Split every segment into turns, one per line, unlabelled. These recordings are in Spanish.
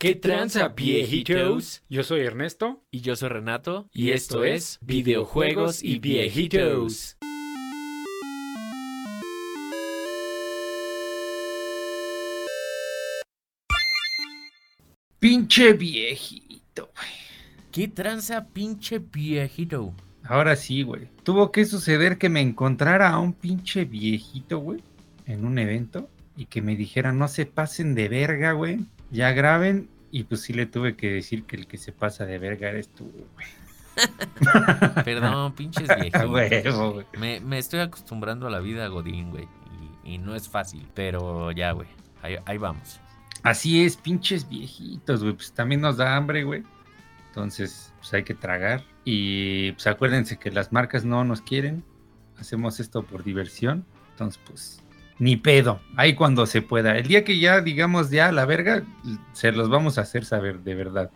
¿Qué tranza, viejitos?
Yo soy Ernesto.
Y yo soy Renato.
Y esto es Videojuegos y Viejitos.
Pinche viejito, güey.
¿Qué tranza, pinche viejito?
Ahora sí, güey. Tuvo que suceder que me encontrara a un pinche viejito, güey, en un evento y que me dijera, no se pasen de verga, güey. Ya graben. Y pues sí le tuve que decir que el que se pasa de verga eres tú, güey.
Perdón, pinches viejitos. Me, me estoy acostumbrando a la vida Godín, güey. Y, y no es fácil. Pero ya, güey. Ahí, ahí vamos.
Así es, pinches viejitos, güey. Pues también nos da hambre, güey. Entonces, pues hay que tragar. Y pues acuérdense que las marcas no nos quieren. Hacemos esto por diversión. Entonces, pues, ni pedo. Ahí cuando se pueda. El día que ya digamos ya la verga, se los vamos a hacer saber de verdad.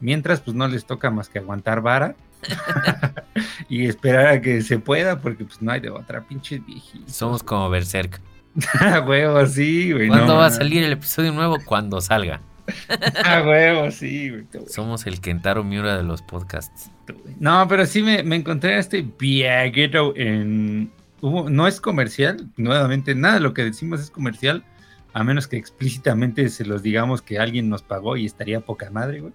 Mientras, pues no les toca más que aguantar vara. y esperar a que se pueda, porque pues no hay de otra, pinches viejitos.
Somos como Berserk.
A huevo, sí, güey.
¿Cuándo
no
va a salir el episodio nuevo? Cuando salga.
A huevo, sí, güey.
Somos el Kentaro Miura de los podcasts.
No, pero sí me, me encontré a este viejito en... no es comercial, nuevamente, nada de lo que decimos es comercial, a menos que explícitamente se los digamos que alguien nos pagó y estaría poca madre, güey.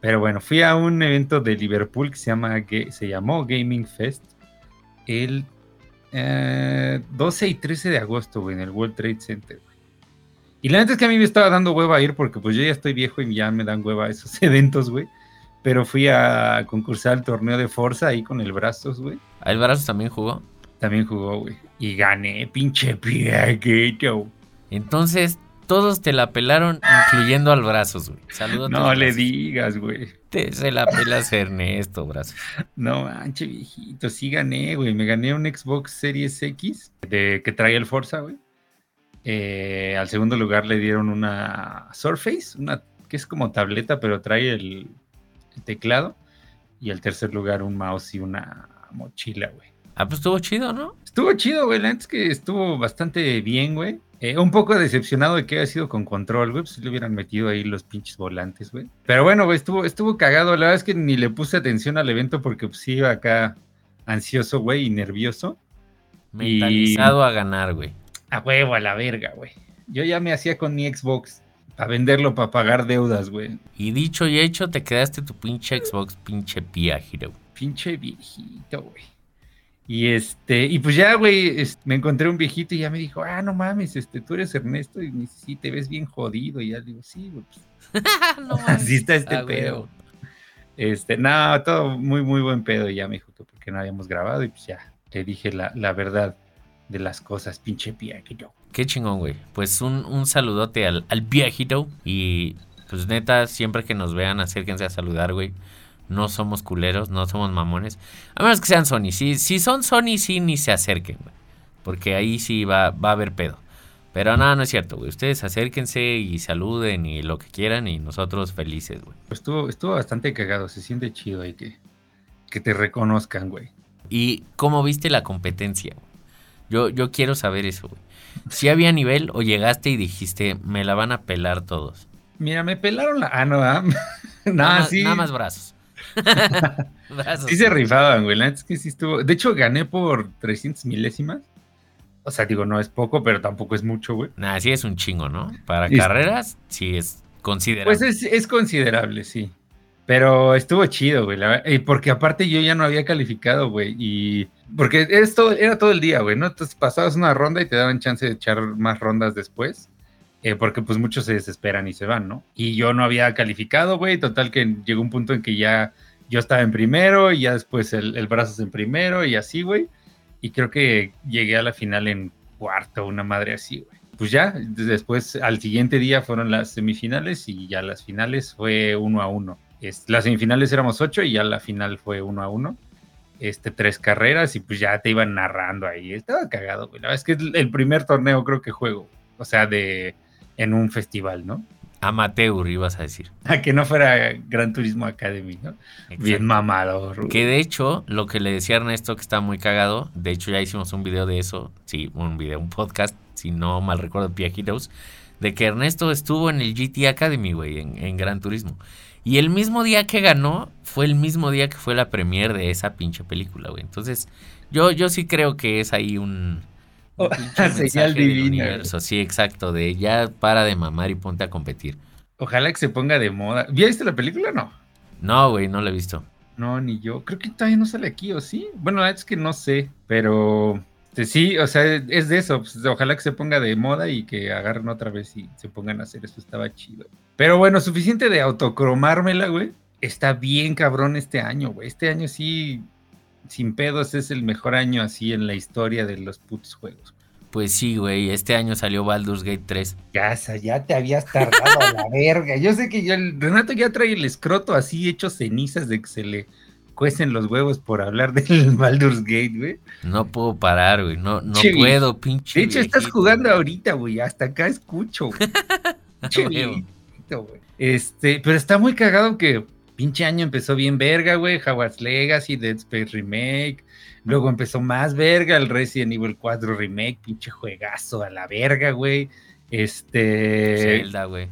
Pero bueno, fui a un evento de Liverpool que se, llama, Ga- se llamó Gaming Fest el eh, 12 y 13 de agosto, güey, en el World Trade Center. Y la neta es que a mí me estaba dando hueva ir porque pues yo ya estoy viejo y ya me dan hueva esos eventos, güey. Pero fui a concursar al torneo de Forza ahí con el Brazos, güey.
¿El Brazos también jugó?
También jugó, güey. Y gané, pinche viejito.
Entonces, todos te la pelaron, incluyendo al Brazos, güey. Saludos.
No le digas, güey.
Te, se la pelas Ernesto, Brazos.
No manche, viejito. Sí gané, güey. Me gané un Xbox Series X de, que traía el Forza, güey. Eh, al segundo lugar le dieron una Surface, una que es como tableta, pero trae el, el teclado. Y al tercer lugar un mouse y una mochila, güey.
Ah, pues estuvo chido, ¿no?
Estuvo chido, güey. La neta es que estuvo bastante bien, güey. Eh, un poco decepcionado de que haya sido con control, güey. Pues le hubieran metido ahí los pinches volantes, güey. Pero bueno, güey, estuvo, estuvo cagado. La verdad es que ni le puse atención al evento porque pues iba acá ansioso, güey, y nervioso.
Mentalizado a ganar, güey.
A huevo, a la verga, güey. Yo ya me hacía con mi Xbox. Para venderlo, para pagar deudas, güey.
Y dicho y hecho, te quedaste tu pinche Xbox, pinche pía, Hero.
Pinche viejito, güey. Y este, y pues ya, güey, me encontré un viejito y ya me dijo, ah, no mames, este, tú eres Ernesto y me dice, sí, te ves bien jodido. Y ya digo, sí, güey, pues,
no
así está este
Ah,
pedo. Este, no, todo muy, muy buen pedo. Y ya me dijo que porque no habíamos grabado y pues ya, le dije la, la verdad de las cosas, pinche viejito.
Qué chingón, güey. Pues un, un saludote al, al viejito. Y pues neta, siempre que nos vean, acérquense a saludar, güey. No somos culeros, no somos mamones. A menos que sean Sony. Si, si son Sony, sí, ni se acerquen, güey. Porque ahí sí va, va a haber pedo. Pero nada, no es cierto, güey. Ustedes acérquense y saluden y lo que quieran y nosotros felices, güey.
Estuvo, estuvo bastante cagado, se siente chido ahí que, que te reconozcan, güey.
¿Y cómo viste la competencia? güey? Yo, yo quiero saber eso, güey. Si había nivel o llegaste y dijiste, me la van a pelar todos.
Mira, me pelaron la. Ah, no, ah.
nada,
Nah,
más,
sí.
nada más brazos.
Sí se rifaban, güey. La es que sí estuvo. De hecho, gané por 300 milésimas. O sea, digo, no es poco, pero tampoco es mucho, güey.
Nah, sí es un chingo, ¿no? Para carreras, sí es considerable.
Pues es, es considerable, sí. Pero estuvo chido, güey. la porque aparte yo ya no había calificado, güey. Y. Porque es todo, era todo el día, güey, ¿no? Entonces pasabas una ronda y te daban chance de echar más rondas después. Eh, porque pues muchos se desesperan y se van, ¿no? Y yo no había calificado, güey. Total que llegó un punto en que ya yo estaba en primero y ya después el, el brazos en primero y así, güey. Y creo que llegué a la final en cuarto, una madre así, güey. Pues ya, después al siguiente día fueron las semifinales y ya las finales fue uno a uno. Las semifinales éramos ocho y ya la final fue uno a uno. Este, tres carreras y pues ya te iban narrando ahí. Estaba cagado, güey. La verdad es que es el primer torneo creo que juego. O sea, de en un festival, ¿no?
Amateur, ibas a decir.
A que no fuera Gran Turismo Academy, ¿no? Bien
Exacto.
mamador. güey.
Que de hecho, lo que le decía Ernesto que está muy cagado, de hecho ya hicimos un video de eso, sí, un video, un podcast, si no mal recuerdo, Pia Heroes, de que Ernesto estuvo en el GT Academy, güey, en, en Gran Turismo. Y el mismo día que ganó fue el mismo día que fue la premiere de esa pinche película, güey. Entonces, yo, yo sí creo que es ahí un,
Oh, señal divina.
universo. Sí, exacto, de ya para de mamar y ponte a competir.
Ojalá que se ponga de moda. ¿Ya viste la película o no?
No, güey, no lo he visto.
No, ni yo. Creo que todavía no sale aquí, ¿o sí? Bueno, la verdad es que no sé, pero este, sí, o sea, es de eso. pues, ojalá que se ponga de moda y que agarren otra vez y se pongan a hacer eso. Estaba chido. Pero bueno, suficiente de autocromármela, güey. Está bien cabrón este año, güey. Este año sí, sin pedos, es el mejor año así en la historia de los putos juegos.
Pues sí, güey, este año salió Baldur's Gate 3.
Ya, ya te habías tardado a la verga. Yo sé que el Renato ya trae el escroto así hecho cenizas de que se le cuecen los huevos por hablar del Baldur's Gate, güey.
No puedo parar, güey. No, no
Che,
puedo, pinche.
De hecho, estás jugando
güey.
ahorita, güey. Hasta acá escucho, güey. Viejito, güey. Este, pero está muy cagado que pinche año empezó bien verga, güey. Hogwarts Legacy, Dead Space Remake. Luego empezó más verga el Resident Evil 4 Remake. Pinche juegazo a la verga, güey. Este.
Zelda, güey.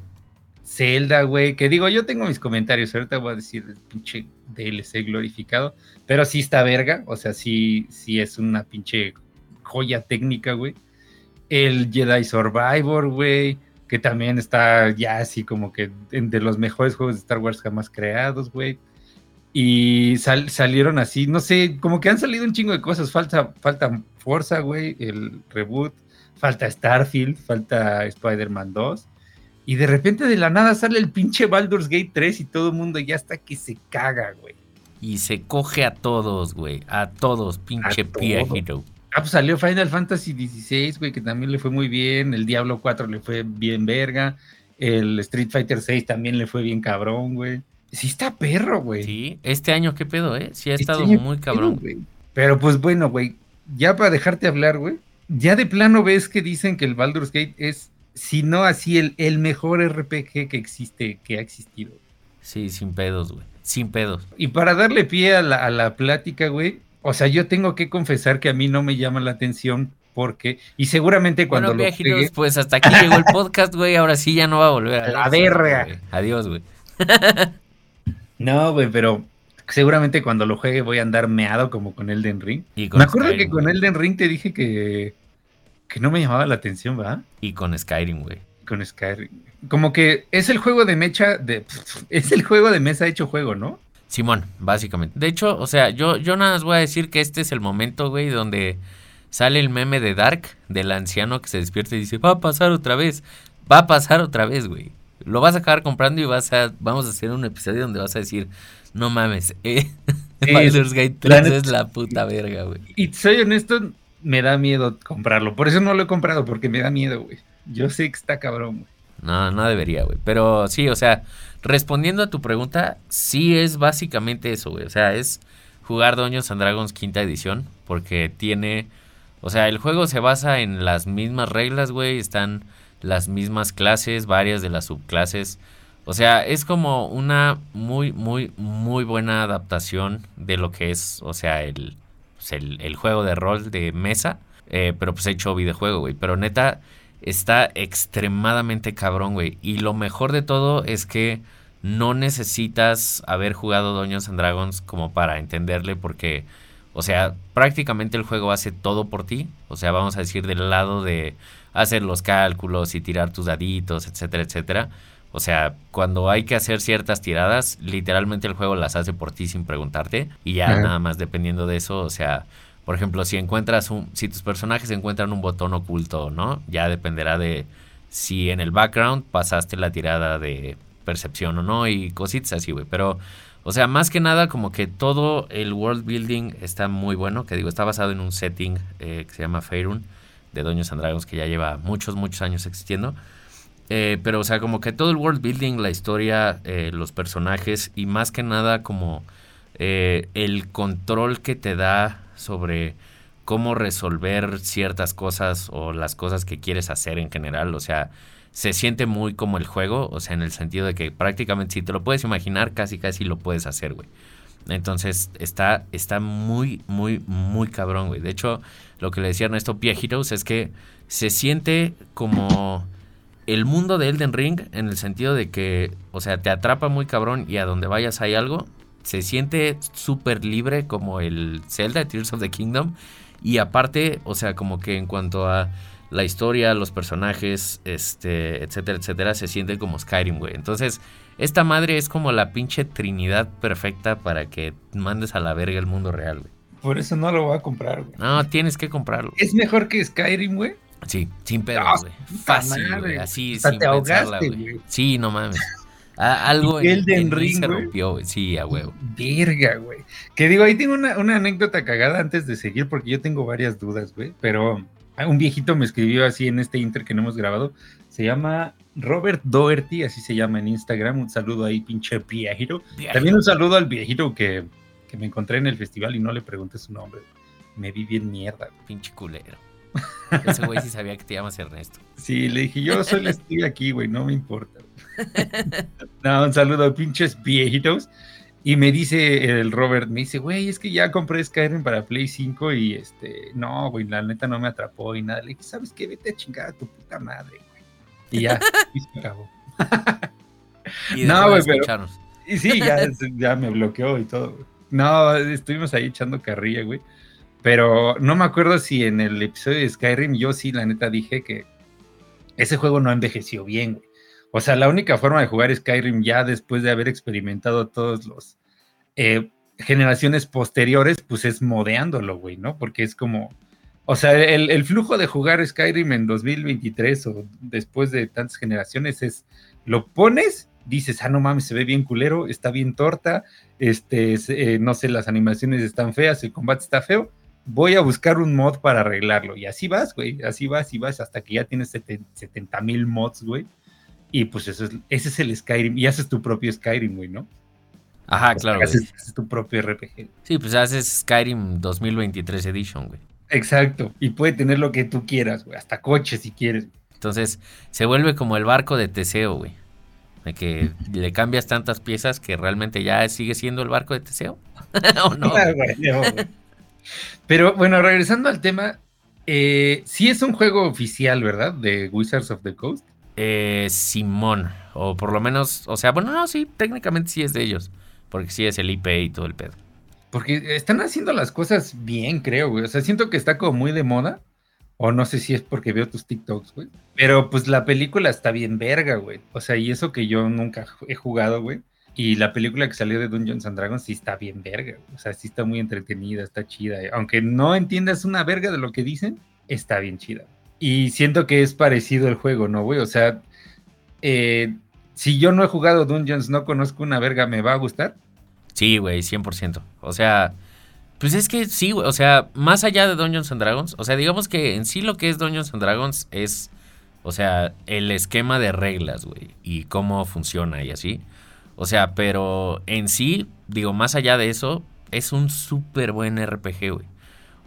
Zelda, güey, que digo, yo tengo mis comentarios, ahorita voy a decir el pinche DLC glorificado, pero sí está verga, o sea, sí, sí es una pinche joya técnica, güey. El Jedi Survivor, güey, que también está ya así como que de los mejores juegos de Star Wars jamás creados, güey. Y sal- salieron así, no sé, como que han salido un chingo de cosas. Falta, falta Forza, güey, el reboot. Falta Starfield, falta Spider-Man 2. Y de repente de la nada sale el pinche Baldur's Gate 3 y todo el mundo ya está que se caga, güey.
Y se coge a todos, güey. A todos, pinche
todo. Ah, pues salió Final Fantasy XVI, güey, que también le fue muy bien. El Diablo 4 le fue bien verga. El Street Fighter 6 también le fue bien cabrón, güey. Sí está perro, güey.
Sí, este año, ¿qué pedo, eh? Sí ha
Este
estado muy
¿qué
cabrón.
pedo, güey? Pero pues bueno, güey, ya para dejarte hablar, güey, ya de plano ves que dicen que el Baldur's Gate es, si no así, el, el mejor RPG que existe, que ha existido.
Sí, sin pedos, güey. Sin pedos.
Y para darle pie a la, a la plática, güey, o sea, yo tengo que confesar que a mí no me llama la atención porque, y seguramente cuando
bueno,
lo
viejitos,
juegue,
pues hasta aquí llegó el podcast, güey. Ahora sí ya no va a volver a
La verga.
Adiós, güey.
no, güey, pero seguramente cuando lo juegue voy a andar meado como con Elden Ring.
Y con
Me acuerdo
Skyrim,
que con. Elden Ring te dije que, que no me llamaba la atención, ¿verdad?
Y con Skyrim, güey.
Con Skyrim. Como que es el juego de mecha, de, es el juego de mesa hecho juego, ¿no?
Simón, básicamente. De hecho, o sea, yo, yo nada más voy a decir que este es el momento, güey, donde sale el meme de Dark, del anciano que se despierta y dice, va a pasar otra vez, va a pasar otra vez, güey. Lo vas a acabar comprando y vas a, vamos a hacer un episodio donde vas a decir, no mames, eh,
Sí,
Baldur's Gate
la
3
neta-
es la puta verga, güey.
Y soy honesto, me da miedo comprarlo. Por eso no lo he comprado, porque me da miedo, güey. Yo sé que está cabrón, güey.
No, no debería, güey. Pero sí, o sea, respondiendo a tu pregunta, sí es básicamente eso, güey. O sea, es jugar Dungeons and Dragons quinta edición. Porque tiene. O sea, el juego se basa en las mismas reglas, güey. Están las mismas clases, varias de las subclases. O sea, es como una muy, muy, muy buena adaptación de lo que es, o sea, el, pues, el, el juego de rol de mesa. eh, pero pues hecho videojuego, güey. Pero neta, está extremadamente cabrón, güey. Y lo mejor de todo es que no necesitas haber jugado Dungeons and Dragons como para entenderle porque, o sea, prácticamente el juego hace todo por ti. O sea, vamos a decir del lado de hacer los cálculos y tirar tus daditos, etcétera, etcétera. O sea, cuando hay que hacer ciertas tiradas, literalmente el juego las hace por ti sin preguntarte. Y ya nada más dependiendo de eso, o sea, por ejemplo, si encuentras un, si tus personajes encuentran un botón oculto, ¿no? Ya dependerá de si en el background pasaste la tirada de percepción o no y cositas así, güey. Pero, o sea, más que nada como que todo el world building está muy bueno, que digo, está basado en un setting eh, que se llama Faerun de Dungeons and Dragons que ya lleva muchos, muchos años existiendo. Eh, pero, o sea, como que todo el world building, la historia, eh, los personajes y más que nada como eh, el control que te da sobre cómo resolver ciertas cosas o las cosas que quieres hacer en general. O sea, se siente muy como el juego, o sea, en el sentido de que prácticamente si te lo puedes imaginar, casi casi lo puedes hacer, güey. Entonces está, está muy, muy, muy cabrón, güey. De hecho, lo que le decía Ernesto Pie Heroes es que se siente como el mundo de Elden Ring en el sentido de que, o sea, te atrapa muy cabrón y a donde vayas hay algo. Se siente súper libre como el Zelda, Tears of the Kingdom. Y aparte, o sea, como que en cuanto a la historia, los personajes, este, etcétera, etcétera, se siente como Skyrim, güey. Entonces, esta madre es como la pinche trinidad perfecta para que mandes a la verga el mundo real, güey.
Por eso no lo voy a comprar, güey.
No, tienes que comprarlo.
¿Es mejor que Skyrim, güey?
Sí, sin pedos,
No,
güey. Fácil, güey. Así,
Hasta
sin pensarla, güey. Sí, no mames. Algo en, en
Ring,
se rompió, güey. Sí, a huevo.
Verga, güey. Que digo, ahí tengo una, una anécdota cagada antes de seguir, porque yo tengo varias dudas, güey. Pero un viejito me escribió así en este inter que no hemos grabado. Se llama Robert Doherty, así se llama en Instagram. Un saludo ahí, pinche viejito. También un saludo al viejito que, que me encontré en el festival y no le pregunté su nombre. Me vi bien mierda. güey.
Pinche culero. Ese güey sí sabía que te llamas Ernesto.
Sí, le dije, yo solo estoy aquí, güey, no me importa. no, un saludo a pinches viejitos. Y me dice el Robert, me dice, güey, es que ya compré Skyrim para Play 5 y este, no, güey, la neta no me atrapó y nada. Le dije, ¿sabes qué? Vete a chingar a tu puta madre, güey. Y ya, y se acabó.
Y
No, güey, pero-. Y sí, ya, ya me bloqueó y todo. güey. No, estuvimos ahí echando carrilla, güey. Pero no me acuerdo si en el episodio de Skyrim yo sí, la neta, dije que ese juego no envejeció bien, güey. O sea, la única forma de jugar Skyrim ya después de haber experimentado todos los eh, generaciones posteriores, pues es modeándolo, güey, ¿no? Porque es como, o sea, el, flujo de jugar Skyrim en 2023 o después de tantas generaciones es, lo pones, dices, ah, no mames, se ve bien culero, está bien torta, este, eh, no sé, las animaciones están feas, el combate está feo, voy a buscar un mod para arreglarlo. Y así vas, güey, así vas y vas hasta que ya tienes 70 mil mods, güey. Y pues eso es, ese es el Skyrim, y haces tu propio Skyrim, güey, ¿no?
Ajá, claro,
haces, haces tu propio RPG.
Sí, pues haces Skyrim 2023 Edition, güey.
Exacto, y puede tener lo que tú quieras, güey, hasta coches si quieres.
Entonces, se vuelve como el barco de Teseo, güey. De que le cambias tantas piezas que realmente ya sigue siendo el barco de Teseo. ¿O no?
Ah, güey, no, güey. Pero bueno, regresando al tema, eh, sí es un juego oficial, ¿verdad? De Wizards of the Coast.
Eh, Simón. O por lo menos, o sea, bueno, no, sí, técnicamente sí es de ellos. Porque sí es el IP y todo el pedo.
Porque están haciendo las cosas bien, creo, güey. O sea, siento que está como muy de moda. O no sé si es porque veo tus TikToks, güey. Pero pues la película está bien verga, güey. O sea, y eso que yo nunca he jugado, güey. Y la película que salió de Dungeons and Dragons sí está bien verga. güey. O sea, sí está muy entretenida, está chida. Aunque no entiendas una verga de lo que dicen, está bien chida. Y siento que es parecido el juego, ¿no, güey? O sea, eh, si yo no he jugado Dungeons, no conozco una verga, ¿me va a gustar?
Sí, güey, 100%. O sea, pues es que sí, güey. O sea, más allá de Dungeons and Dragons, o sea, digamos que en sí lo que es Dungeons and Dragons es, o sea, el esquema de reglas, güey, y cómo funciona y así. O sea, pero en sí, digo, más allá de eso, es un súper buen RPG, güey.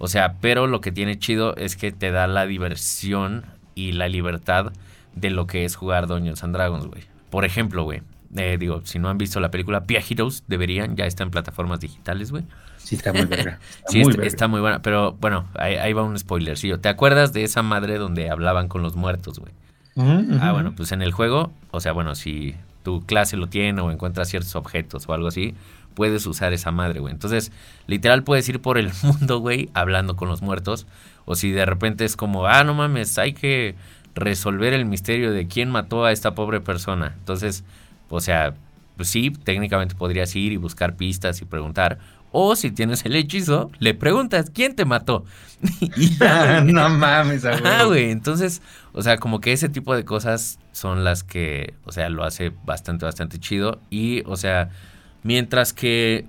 O sea, pero lo que tiene chido es que te da la diversión y la libertad de lo que es jugar Dungeons and Dragons, güey. Por ejemplo, güey, eh, digo, si no han visto la película Pia Heroes, deberían, ya está en plataformas digitales, güey.
Sí, está muy verga. Está
Sí,
muy
está,
verga.
está muy buena, pero bueno, ahí, ahí va un spoilercillo. ¿Te acuerdas de esa madre donde hablaban con los muertos, güey? Ah, bueno, pues en el juego, o sea, bueno, si tu clase lo tiene o encuentras ciertos objetos o algo así, puedes usar esa madre, güey. Entonces, literal puedes ir por el mundo, güey, hablando con los muertos. O si de repente es como, ah, no mames, hay que resolver el misterio de quién mató a esta pobre persona. Entonces, o sea, pues sí, técnicamente podrías ir y buscar pistas y preguntar. O si tienes el hechizo, le preguntas, ¿quién te mató? y ya, güey.
no mames, a
Ah, güey. Entonces, o sea, como que ese tipo de cosas son las que, o sea, lo hace bastante, bastante chido. Y, o sea, mientras que,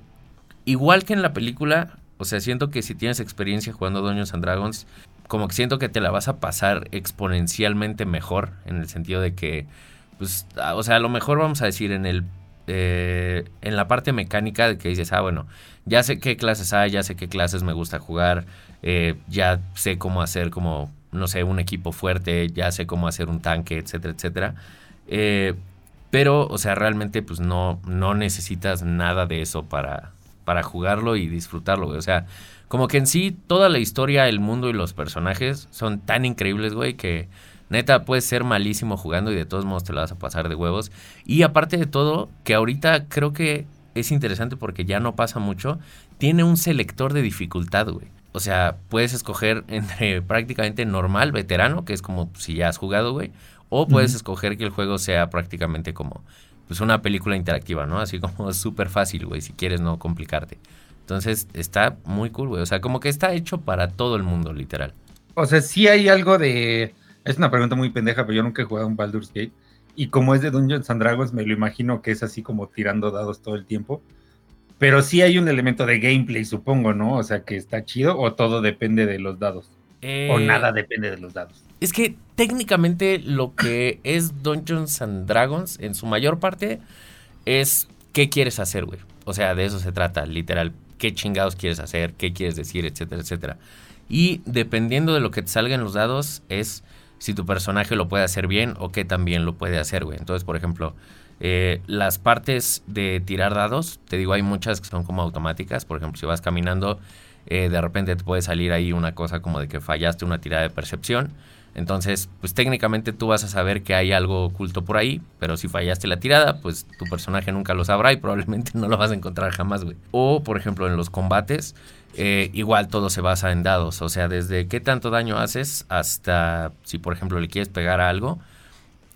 igual que en la película, o sea, siento que si tienes experiencia jugando Dungeons and Dragons, como que siento que te la vas a pasar exponencialmente mejor, en el sentido de que, pues, a- o sea, a lo mejor vamos a decir en el... eh, en la parte mecánica de que dices, ah, bueno, ya sé qué clases hay, ya sé qué clases me gusta jugar, eh, ya sé cómo hacer como, no sé, un equipo fuerte, ya sé cómo hacer un tanque, etcétera, etcétera. Eh, pero, o sea, realmente pues no, no necesitas nada de eso para, para jugarlo y disfrutarlo, güey. O sea, como que en sí toda la historia, el mundo y los personajes son tan increíbles, güey, que Neta, puedes ser malísimo jugando y de todos modos te lo vas a pasar de huevos. Y aparte de todo, que ahorita creo que es interesante porque ya no pasa mucho, tiene un selector de dificultad, güey. O sea, puedes escoger entre prácticamente normal, veterano, que es como si ya has jugado, güey. O puedes escoger que el juego sea prácticamente como pues una película interactiva, ¿no? Así como súper fácil, güey, si quieres no complicarte. Entonces está muy cool, güey. O sea, como que está hecho para todo el mundo, literal.
O sea, sí hay algo de... Es una pregunta muy pendeja, pero yo nunca he jugado un Baldur's Gate. Y como es de Dungeons and Dragons, me lo imagino que es así como tirando dados todo el tiempo. Pero sí hay un elemento de gameplay, supongo, ¿no? O sea, que está chido o todo depende de los dados. O
Eh,
nada depende de los dados.
Es que técnicamente lo que es Dungeons and Dragons, en su mayor parte, es qué quieres hacer, güey. O sea, de eso se trata, literal. Qué chingados quieres hacer, qué quieres decir, etcétera, etcétera. Y dependiendo de lo que te salga en los dados, es si tu personaje lo puede hacer bien o qué también lo puede hacer, güey. Entonces, por ejemplo, eh, las partes de tirar dados, te digo, hay muchas que son como automáticas. Por ejemplo, si vas caminando, eh, de repente te puede salir ahí una cosa como de que fallaste una tirada de percepción. Entonces, pues técnicamente tú vas a saber que hay algo oculto por ahí, pero si fallaste la tirada, pues tu personaje nunca lo sabrá y probablemente no lo vas a encontrar jamás, güey. O, por ejemplo, en los combates, eh, igual todo se basa en dados, o sea, desde qué tanto daño haces hasta si, por ejemplo, le quieres pegar a algo,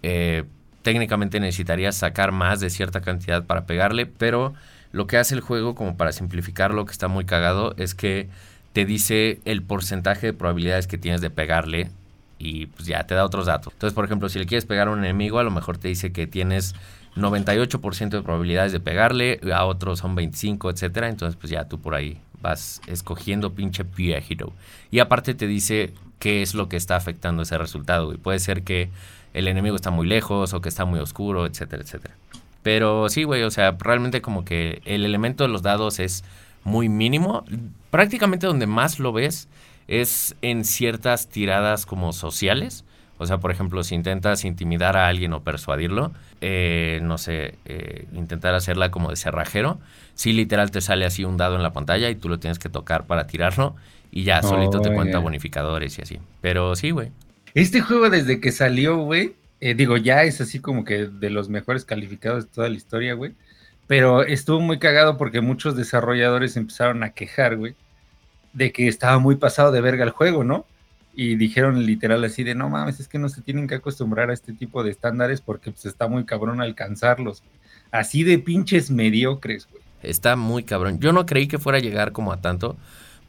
eh, técnicamente necesitarías sacar más de cierta cantidad para pegarle, pero lo que hace el juego, como para simplificarlo, que está muy cagado, es que te dice el porcentaje de probabilidades que tienes de pegarle y pues ya te da otros datos. Entonces, por ejemplo, si le quieres pegar a un enemigo, a lo mejor te dice que tienes 98% de probabilidades de pegarle, a otros son 25, etcétera. Entonces, pues ya tú por ahí vas escogiendo pinche viejito. Y aparte te dice qué es lo que está afectando ese resultado. Y puede ser que el enemigo está muy lejos o que está muy oscuro, etcétera, etcétera. Pero sí, güey, o sea, realmente como que el elemento de los dados es muy mínimo. Prácticamente donde más lo ves es en ciertas tiradas como sociales. O sea, por ejemplo, si intentas intimidar a alguien o persuadirlo, eh, no sé, eh, intentar hacerla como de cerrajero, sí literal te sale así un dado en la pantalla y tú lo tienes que tocar para tirarlo y ya solito te
Oh,
cuenta bonificadores y así. Pero sí, güey.
Este juego desde que salió, güey, eh, digo, ya es así como que de los mejores calificados de toda la historia, güey. Pero estuvo muy cagado porque muchos desarrolladores empezaron a quejar, güey, de que estaba muy pasado de verga el juego, ¿no? Y dijeron literal así de, no mames, es que no se tienen que acostumbrar a este tipo de estándares porque pues está muy cabrón alcanzarlos. Así de pinches mediocres, güey.
Está muy cabrón. Yo no creí que fuera a llegar como a tanto.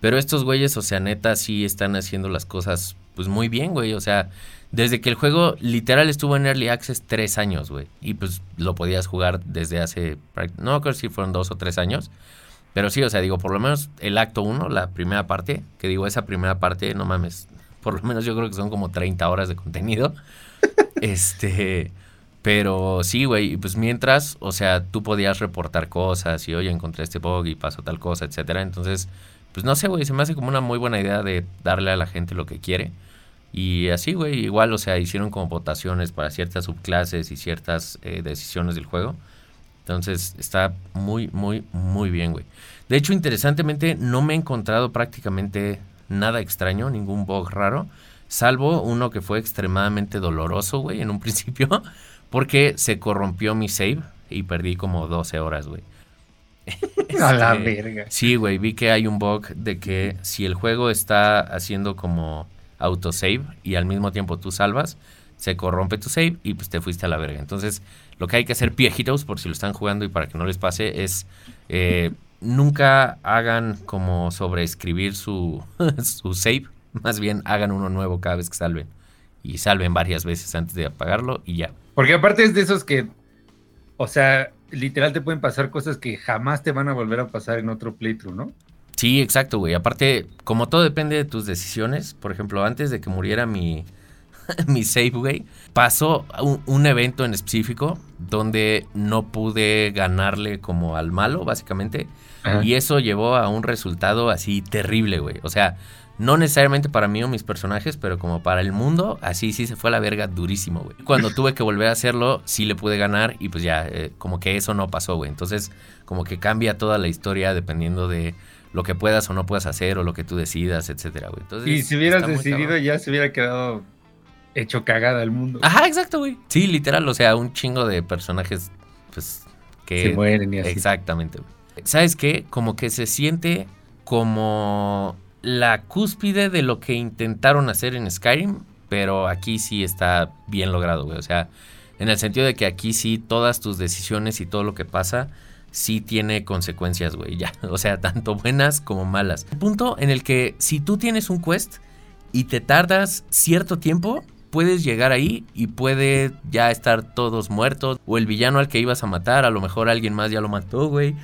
Pero estos güeyes, o sea, neta, sí están haciendo las cosas pues muy bien, güey. O sea, desde que el juego literal estuvo en Early Access tres años, güey. Y pues lo podías jugar desde hace, no creo si fueron dos o tres años. Pero sí, o sea, digo, por lo menos el acto 1, la primera parte, que digo, esa primera parte, no mames, por lo menos yo creo que son como 30 horas de contenido. este, pero sí, güey, y pues mientras, o sea, tú podías reportar cosas y, oye, encontré este bug y pasó tal cosa, etcétera. Entonces, pues no sé, güey, se me hace como una muy buena idea de darle a la gente lo que quiere. Y así, güey, igual, o sea, hicieron como votaciones para ciertas subclases y ciertas eh, decisiones del juego. Entonces, está muy, muy, muy bien, güey. De hecho, interesantemente, no me he encontrado prácticamente nada extraño, ningún bug raro, salvo uno que fue extremadamente doloroso, güey, en un principio, porque se corrompió mi save y perdí como 12 horas, güey.
A la
Este,
verga.
Sí, güey, vi que hay un bug de que si el juego está haciendo como autosave y al mismo tiempo tú salvas, se corrompe tu save y pues te fuiste a la verga. Entonces, lo que hay que hacer, viejitos, por si lo están jugando y para que no les pase, es eh, nunca hagan como sobreescribir su, su save. Más bien hagan uno nuevo cada vez que salven. Y salven varias veces antes de apagarlo y ya.
Porque aparte es de esos que, o sea, literal te pueden pasar cosas que jamás te van a volver a pasar en otro playthrough, ¿no?
Sí, exacto, güey. Aparte, como todo depende de tus decisiones, por ejemplo, antes de que muriera mi, mi save, güey, pasó un, un evento en específico donde no pude ganarle como al malo, básicamente.
Ajá.
Y eso llevó a un resultado así terrible, güey. O sea, no necesariamente para mí o mis personajes, pero como para el mundo, así sí se fue a la verga durísimo, güey. Cuando tuve que volver a hacerlo, sí le pude ganar y pues ya, eh, como que eso no pasó, güey. Entonces, como que cambia toda la historia dependiendo de lo que puedas o no puedas hacer o lo que tú decidas, etcétera, güey. Entonces,
Y si hubieras decidido
cabrón.
ya se hubiera quedado hecho cagada al mundo.
Ajá, exacto, güey. Sí, literal, o sea, un chingo de personajes, pues, que...
Se mueren y así.
Exactamente, güey. ¿Sabes qué? Como que se siente como la cúspide de lo que intentaron hacer en Skyrim, pero aquí sí está bien logrado, güey. O sea, en el sentido de que aquí sí todas tus decisiones y todo lo que pasa sí tiene consecuencias, güey, ya. O sea, tanto buenas como malas. Punto en el que si tú tienes un quest y te tardas cierto tiempo, puedes llegar ahí y puede ya estar todos muertos. O el villano al que ibas a matar, a lo mejor alguien más ya lo mató, güey.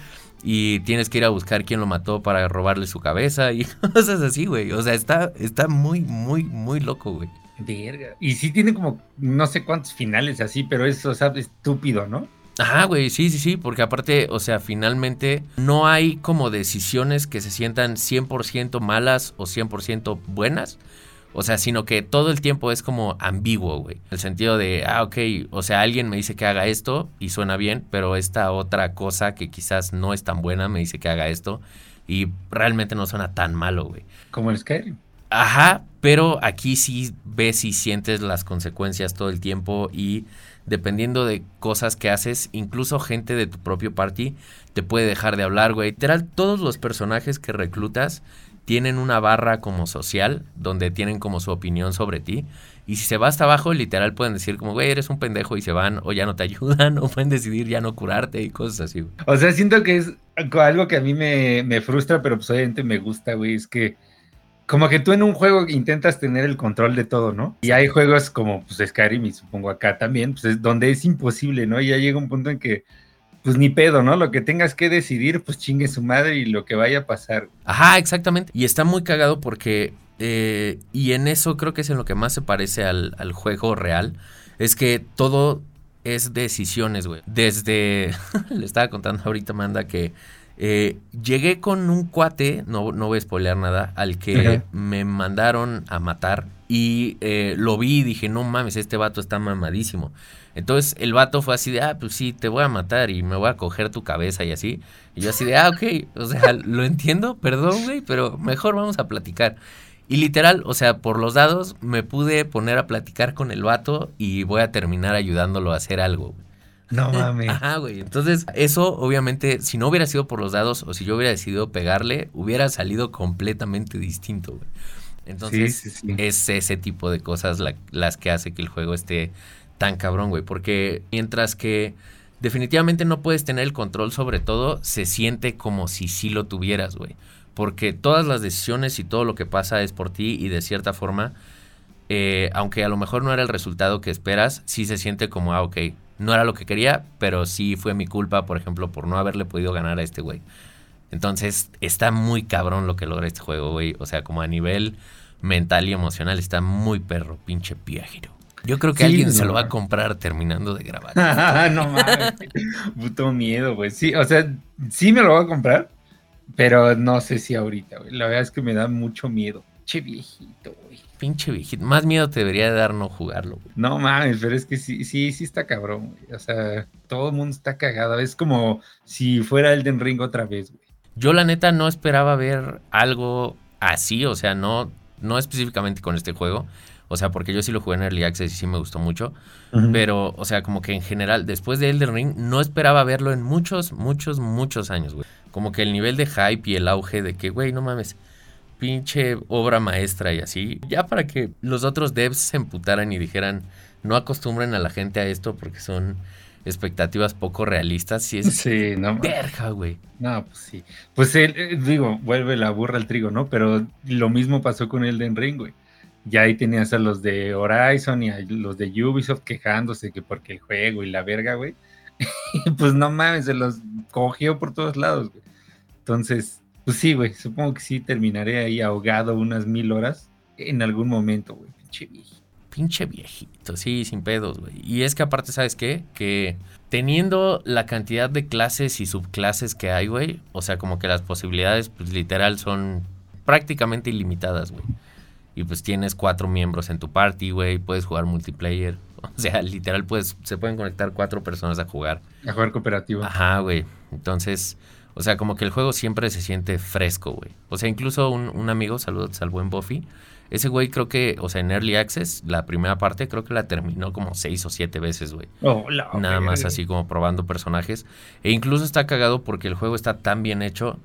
Y tienes que ir a buscar quién lo mató para robarle su cabeza y cosas así, güey. O sea, está, está muy, muy, muy loco, güey.
Verga. Y sí tiene como no sé cuántos finales así, pero es, o sea, estúpido, ¿no?
Ajá, güey, sí, sí, sí, porque aparte, o sea, finalmente no hay como decisiones que se sientan 100% malas o 100% buenas. O sea, sino que todo el tiempo es como ambiguo, güey. El sentido de, ah, ok, o sea, alguien me dice que haga esto y suena bien, pero esta otra cosa que quizás no es tan buena me dice que haga esto y realmente no suena tan malo, güey.
Como el Skyrim.
Ajá, pero aquí sí ves y sientes las consecuencias todo el tiempo y dependiendo de cosas que haces, incluso gente de tu propio party te puede dejar de hablar, güey. Literal, todos los personajes que reclutas tienen una barra como social donde tienen como su opinión sobre ti. Y si se va hasta abajo, literal pueden decir como, güey, eres un pendejo y se van o ya no te ayudan o pueden decidir ya no curarte y cosas así.
O sea, siento que es algo que a mí me, me frustra, pero pues obviamente me gusta, güey. Es que como que tú en un juego intentas tener el control de todo, ¿no? Y hay juegos como pues Skyrim y supongo acá también, pues es donde es imposible, ¿no? Y ya llega un punto en que pues ni pedo, ¿no? Lo que tengas que decidir, pues chingue su madre y lo que vaya a pasar.
Ajá, exactamente. Y está muy cagado porque, eh, y en eso creo que es en lo que más se parece al, al juego real, es que todo es decisiones, güey. Desde, le estaba contando ahorita, Manda, que eh, llegué con un cuate, no, no voy a spoilear nada, al que me mandaron a matar y eh, lo vi y dije, no mames, este vato está mamadísimo. Entonces el vato fue así de, ah, pues sí, te voy a matar y me voy a coger tu cabeza y así. Y yo así de, ah, ok, o sea, lo entiendo, perdón, güey, pero mejor vamos a platicar. Y literal, o sea, por los dados me pude poner a platicar con el vato y voy a terminar ayudándolo a hacer algo.
No mames.
Ajá, güey. Entonces, eso obviamente, si no hubiera sido por los dados o si yo hubiera decidido pegarle, hubiera salido completamente distinto, güey. Entonces, es ese tipo de cosas las que hace que el juego esté tan cabrón, güey. Porque mientras que definitivamente no puedes tener el control sobre todo, se siente como si sí lo tuvieras, güey. Porque todas las decisiones y todo lo que pasa es por ti y de cierta forma, eh, aunque a lo mejor no era el resultado que esperas, sí se siente como, ah, ok, no era lo que quería, pero sí fue mi culpa, por ejemplo, por no haberle podido ganar a este güey. Entonces, está muy cabrón lo que logra este juego, güey. O sea, como a nivel mental y emocional, está muy perro, pinche piajero. Yo creo que alguien se lo va a comprar terminando de grabar.
no mames. Puto miedo, güey. Sí, o sea, sí me lo voy a comprar, pero no sé si ahorita, güey. La verdad es que me da mucho miedo. Che viejito, güey.
Pinche viejito. Más miedo te debería dar no jugarlo, güey.
No mames, pero es que sí, sí, sí está cabrón, güey. O sea, todo el mundo está cagado. Es como si fuera Elden Ring otra vez, güey.
Yo la neta no esperaba ver algo así, o sea, no, no específicamente con este juego. O sea, porque yo sí lo jugué en Early Access y sí me gustó mucho. Pero, o sea, como que en general, después de Elden Ring, no esperaba verlo en muchos, muchos, muchos años, güey. Como que el nivel de hype y el auge de que, güey, no mames, pinche obra maestra y así. Ya para que los otros devs se emputaran y dijeran, no acostumbren a la gente a esto porque son expectativas poco realistas. Sí, es
sí, no.
Verja, güey.
No, pues sí. Pues eh, digo, vuelve la burra al trigo, ¿no? Pero lo mismo pasó con Elden Ring, güey. Ya ahí tenías a los de Horizon y a los de Ubisoft quejándose que porque el juego y la verga, güey. pues no mames, se los cogió por todos lados, güey. Entonces, pues sí, güey, supongo que sí terminaré ahí ahogado unas mil horas en algún momento, güey. Pinche viejito.
Pinche viejito, sí, sin pedos, güey. Y es que aparte, ¿sabes qué? Que teniendo la cantidad de clases y subclases que hay, güey, o sea, como que las posibilidades, pues literal, son prácticamente ilimitadas, güey. Y pues tienes cuatro miembros en tu party, güey, puedes jugar multiplayer. O sea, literal, pues se pueden conectar cuatro personas a jugar.
A jugar cooperativo.
Ajá, güey. Entonces, O sea, como que el juego siempre se siente fresco, güey. O sea, incluso un, un amigo, saludos al buen Buffy, ese güey creo que, o sea, en Early Access, la primera parte creo que la terminó como seis o siete veces, güey.
Oh, la
Nada más así como probando personajes. E incluso está cagado porque el juego está tan bien hecho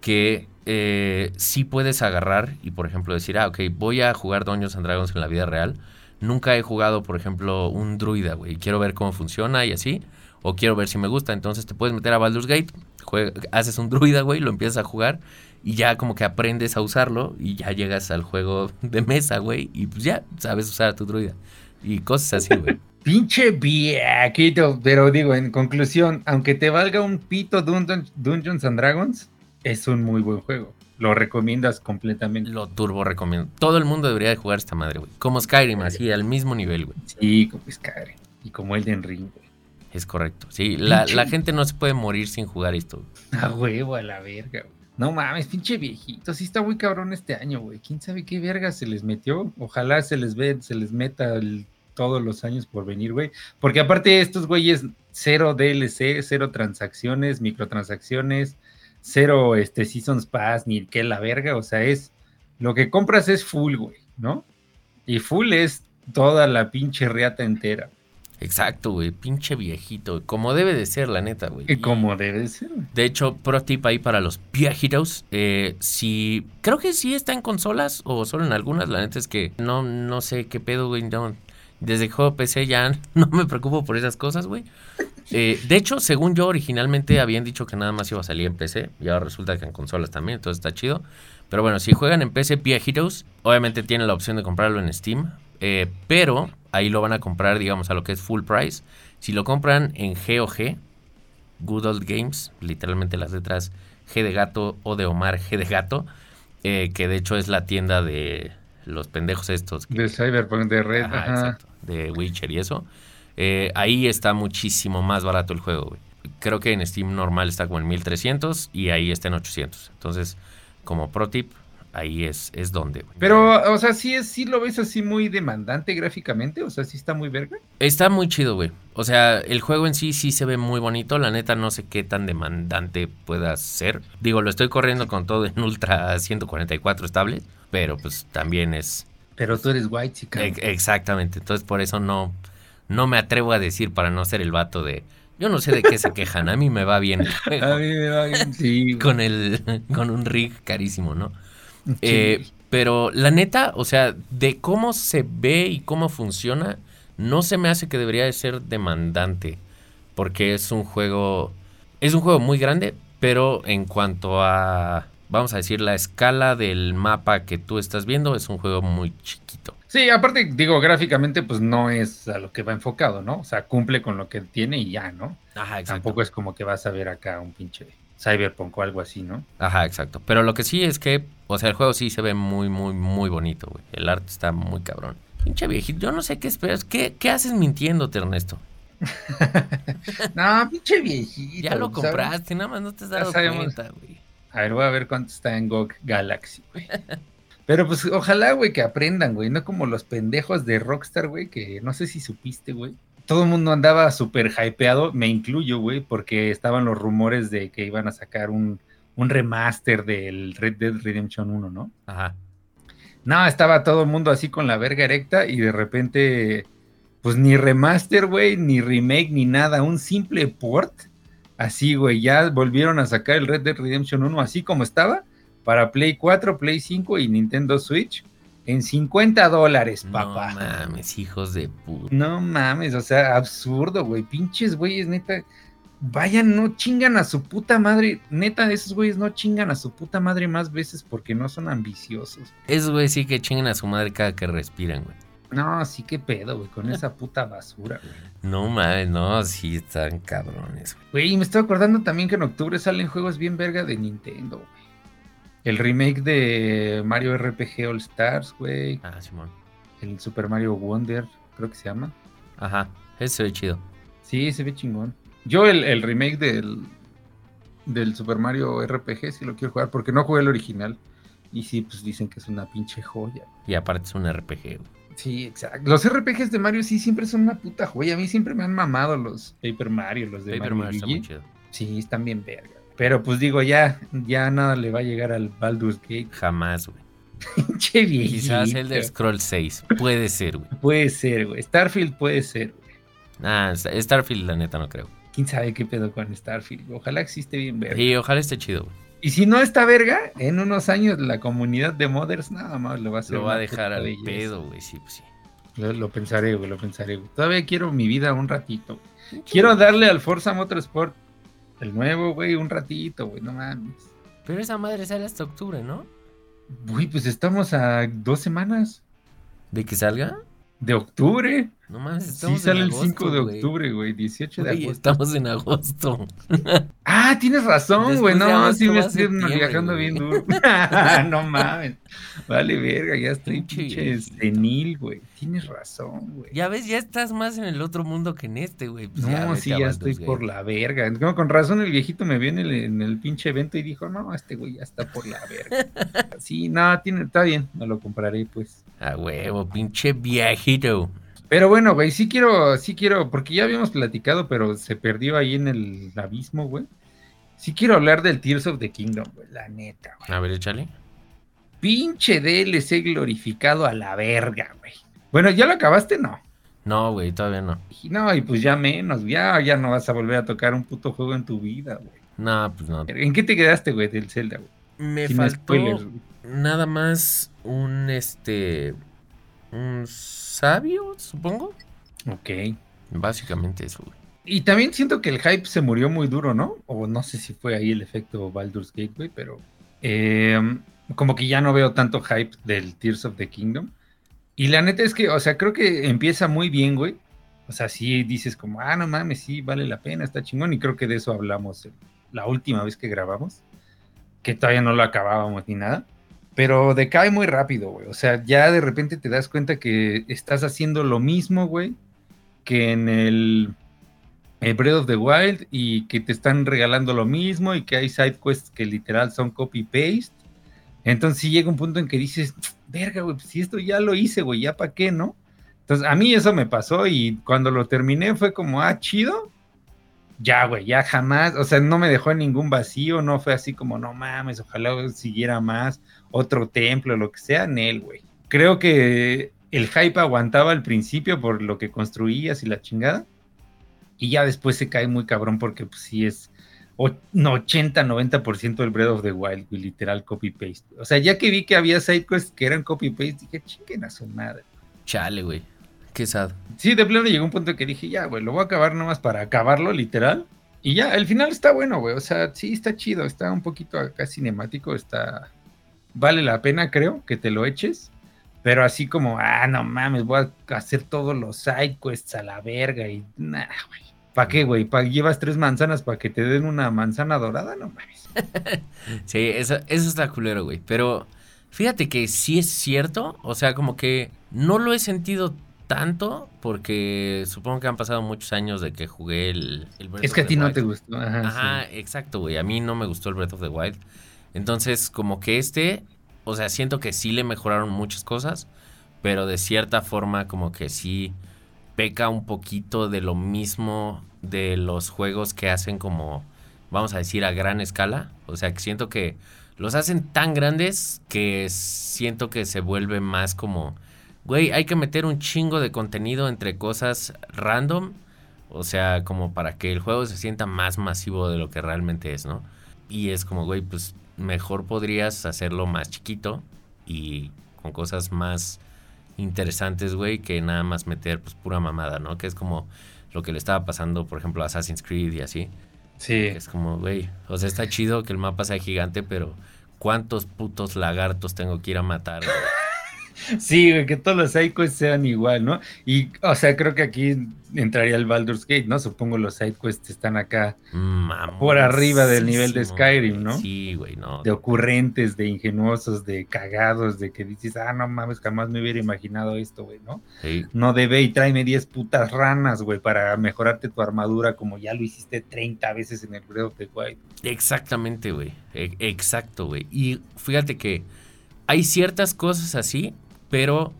que eh, sí puedes agarrar y, por ejemplo, decir, ah, ok, voy a jugar Dungeons and Dragons en la vida real. Nunca he jugado, por ejemplo, un druida, güey. Quiero ver cómo funciona y así. O quiero ver si me gusta. Entonces te puedes meter a Baldur's Gate, juega- haces un druida, güey, lo empiezas a jugar. Y ya como que aprendes a usarlo y ya llegas al juego de mesa, güey. Y pues ya sabes usar a tu druida. Y cosas así, güey.
Pinche viejito, pero digo, en conclusión, aunque te valga un pito Dun- Dungeons and Dragons, es un muy buen juego. Lo recomiendas completamente.
Lo turbo recomiendo. Todo el mundo debería de jugar esta madre, güey. Como Skyrim, así, al mismo nivel, güey.
Sí, como Skyrim. Y como Elden Ring, güey.
Es correcto. Sí, la, gente no se puede morir sin jugar esto.
A huevo, a la verga, güey. No mames, pinche viejito. Sí está muy cabrón este año, güey. ¿Quién sabe qué verga se les metió? Ojalá se les ve, se les meta el- todos los años por venir, güey. Porque aparte estos güeyes, cero DLC, cero transacciones, microtransacciones, cero este Seasons Pass, ni qué la verga. O sea, es lo que compras es full, güey, ¿no? Y full es toda la pinche reata entera.
Exacto, güey. Pinche viejito. Como debe de ser, la neta, güey.
Y como debe de ser.
De hecho, pro tip ahí para los viejitos. Eh, si. Creo que sí está en consolas o solo en algunas. La neta es que no, no sé qué pedo, güey. no. desde juego PC ya no me preocupo por esas cosas, güey. Eh, de hecho, según yo, originalmente habían dicho que nada más iba a salir en PC. Y ahora resulta que en consolas también. Entonces está chido. Pero bueno, si juegan en PC Viejitos, obviamente tienen la opción de comprarlo en Steam. eh, pero ahí lo van a comprar, digamos, a lo que es full price. Si lo compran en GOG, Good Old Games, literalmente las letras G de gato o de Omar G de gato, eh, que de hecho es la tienda de los pendejos estos.
De Cyberpunk de Red.
Ajá,
ajá.
exacto, de Witcher y eso. Eh, ahí está muchísimo más barato el juego, güey. Creo que en Steam normal está como en 1300 y ahí está en 800. Entonces, como pro tip, ahí es, es donde, güey.
Pero, o sea, sí, es, sí lo ves así muy demandante gráficamente, o sea, sí está muy verga.
Está muy chido, güey. O sea, el juego en sí sí se ve muy bonito. La neta no sé qué tan demandante pueda ser. Digo, lo estoy corriendo con todo en ultra 144 estable, pero pues también es
Pero tú eres white, chica.
ex- exactamente. Entonces por eso no no me atrevo a decir para no ser el vato de yo no sé de qué se quejan, a mí me va bien el juego".
A mí me va bien, sí. güey.
con el con un rig carísimo, ¿no?
Sí.
Eh, pero la neta, o sea, de cómo se ve y cómo funciona, no se me hace que debería de ser demandante. Porque es un juego. Es un juego muy grande, pero en cuanto a. Vamos a decir, la escala del mapa que tú estás viendo, es un juego muy chiquito.
Sí, aparte, digo, gráficamente, pues no es a lo que va enfocado, ¿no? O sea, cumple con lo que tiene y ya, ¿no?
Ajá,
Tampoco es como que vas a ver acá un pinche Cyberpunk o algo así, ¿no?
Ajá, exacto. Pero lo que sí es que, o sea, el juego sí se ve muy, muy, muy bonito, güey. El arte está muy cabrón. Pinche viejito, yo no sé qué esperas. ¿Qué, qué haces mintiéndote, Ernesto?
No, pinche viejito.
Ya lo
¿sabes?
compraste, nada más no te has dado cuenta, güey.
A ver, voy a ver cuánto está en GOG Galaxy, güey. Pero pues ojalá, güey, que aprendan, güey. No como los pendejos de Rockstar, güey, que no sé si supiste, güey. Todo el mundo andaba súper hypeado, me incluyo, güey, porque estaban los rumores de que iban a sacar un, un remaster del Red Dead Redemption 1, ¿no?
Ajá.
No, estaba todo el mundo así con la verga erecta y de repente, pues ni remaster, güey, ni remake, ni nada, un simple port. Así, güey, ya volvieron a sacar el Red Dead Redemption 1 así como estaba para Play 4, Play 5 y Nintendo Switch en 50 dólares, papá.
No mames, hijos de puta.
No mames, o sea, absurdo, güey. Pinches güeyes, neta. Vayan, no chingan a su puta madre. Neta, esos güeyes no chingan a su puta madre más veces porque no son ambiciosos.
Esos güey sí que chingan a su madre cada que respiran, güey.
No, sí que pedo, güey, con esa puta basura, güey.
No mames, no, sí están cabrones, güey.
Güey, me estoy acordando también que en octubre salen juegos bien verga de Nintendo, güey. El remake de Mario RPG All Stars, güey.
Ah, Simón.
El Super Mario Wonder, creo que se llama.
Ajá, ese se ve chido.
Sí, se ve chingón. Yo el, el remake del, del Super Mario RPG sí lo quiero jugar porque no jugué el original. Y sí, pues dicen que es una pinche joya.
Y aparte es un RPG, güey.
Sí, exacto. Los RPGs de Mario sí siempre son una puta joya. A mí siempre me han mamado los Paper Mario, los de
Paper
Mario,
Mario está muy chido.
Sí, están bien verga. Pero pues digo, ya, ya nada le va a llegar al Baldur's Gate.
Jamás, güey.
Pinche viejito.
Quizás Elder Scroll 6. Puede ser, güey.
Puede ser, güey. Starfield puede ser, güey.
Ah, Starfield, la neta, no creo.
¿Quién sabe qué pedo con Starfield? Ojalá existe bien verga.
Y ojalá esté chido, güey.
Y si no está verga, en unos años la comunidad de modders nada más lo va a hacer.
Lo va a dejar al
belleza.
pedo, güey. Sí, pues sí.
Lo, lo pensaré, güey, lo pensaré, güey. Todavía quiero mi vida un ratito. güey. Quiero darle al Forza Motorsport el nuevo, güey, un ratito, güey, no mames.
Pero esa madre sale hasta octubre, ¿no?
Uy, pues estamos a dos semanas
¿De que salga?
de octubre.
No mames,
Sí,
estamos
sale
en
el
agosto,
5 de octubre, güey, 18 de agosto.
estamos en agosto.
Ah, tienes razón, güey. No, sí me estoy viajando bien duro. no mames. Vale, verga, ya estoy
Pinche
senil, güey. Tienes razón, güey.
Ya ves, ya estás más en el otro mundo que en este, güey. Pues
No, sí, ya estoy por la verga. No, con razón el viejito me vio en el, en el pinche evento y dijo, no, este güey ya está por la verga. sí, no, tiene, está bien, me lo compraré, pues.
A huevo, pinche viejito.
Pero bueno, güey, sí quiero, sí quiero, porque ya habíamos platicado, pero se perdió ahí en el abismo, güey. Sí quiero hablar del Tears of the Kingdom, güey, la neta, güey.
A ver, échale.
Pinche DLC glorificado a la verga, güey. Bueno, ¿ya lo acabaste? No.
No, güey, todavía no.
Y No, y pues ya menos, ya, ya no vas a volver a tocar un puto juego en tu vida, güey.
No, pues no.
¿En qué te quedaste, güey, del Zelda, güey?
Me
Sin
faltó
spoilers,
nada más un, este... Un sabio, supongo.
Ok.
Básicamente eso, güey.
Y también siento que el hype se murió muy duro, ¿no? O no sé si fue ahí el efecto Baldur's Gate, güey, pero eh, como que ya no veo tanto hype del Tears of the Kingdom. Y la neta es que, o sea, creo que empieza muy bien, güey. O sea, sí dices como, ah, no mames, sí, vale la pena, está chingón. Y creo que de eso hablamos la última vez que grabamos, que todavía no lo acabábamos ni nada. Pero decae muy rápido, güey. O sea, ya de repente te das cuenta que estás haciendo lo mismo, güey, que en el eh, Breath of the Wild y que te están regalando lo mismo y que hay side quests que literal son copy-paste. Entonces sí llega un punto en que dices, verga, güey, pues si esto ya lo hice, güey, ya para qué, ¿no? Entonces a mí eso me pasó y cuando lo terminé fue como, ah, chido. Ya, güey, ya jamás, o sea, no me dejó en ningún vacío, no fue así como, no mames, ojalá siguiera más, otro templo, lo que sea, en él, güey. Creo que el hype aguantaba al principio por lo que construías y la chingada. Y ya después se cae muy cabrón porque pues sí es o- no, 80-90% del Breath of the Wild, güey, literal copy-paste. O sea, ya que vi que había sidequests que eran copy-paste, dije, chinguen a su madre.
Chale, güey. Qué sad.
Sí, de plano llegó un punto que dije, ya, güey, lo voy a acabar nomás para acabarlo, literal. Y ya, el final está bueno, güey. O sea, sí, está chido, está un poquito acá cinemático, está... Vale la pena, creo, que te lo eches. Pero así como, ah, no mames, voy a hacer todos los sidequests a la verga y... Nah, güey. ¿Para qué, güey? ¿Pa llevas tres manzanas para que te den una manzana dorada? No mames.
Sí, eso, eso está culero, güey. Pero fíjate que sí es cierto. O sea, como que no lo he sentido tanto porque supongo que han pasado muchos años de que jugué el... el Breath
Es
of
que a ti no
Wild.
te gustó. Ajá,
Ajá,
sí.
exacto, güey. A mí no me gustó el Breath of the Wild. Entonces, como que este, o sea, siento que sí le mejoraron muchas cosas, pero de cierta forma como que sí peca un poquito de lo mismo de los juegos que hacen como, vamos a decir, a gran escala. O sea, que siento que los hacen tan grandes que siento que se vuelve más como, güey, hay que meter un chingo de contenido entre cosas random. O sea, como para que el juego se sienta más masivo de lo que realmente es, ¿no? Y es como, güey, pues mejor podrías hacerlo más chiquito y con cosas más interesantes, güey, que nada más meter pues pura mamada, ¿no? Que es como lo que le estaba pasando, por ejemplo, a Assassin's Creed y así.
Sí.
Que es como, güey, o sea, está chido que el mapa sea gigante, pero ¿cuántos putos lagartos tengo que ir a matar? güey?
Sí, güey, que todos los sidequests sean igual, ¿no? Y, o sea, creo que aquí entraría el Baldur's Gate, ¿no? Supongo los sidequests están acá Por arriba del nivel de Skyrim. ¿no?
Sí, güey, no.
de ocurrentes, de ingenuosos, de cagados, de que dices, ah, no mames, jamás me hubiera imaginado esto, güey, ¿no?
Sí.
No debe y tráeme 10 putas ranas, güey, para mejorarte tu armadura como ya lo hiciste 30 veces en el Breath of the Wild.
Exactamente, güey. E- Exacto, güey. Y fíjate que hay ciertas cosas así, pero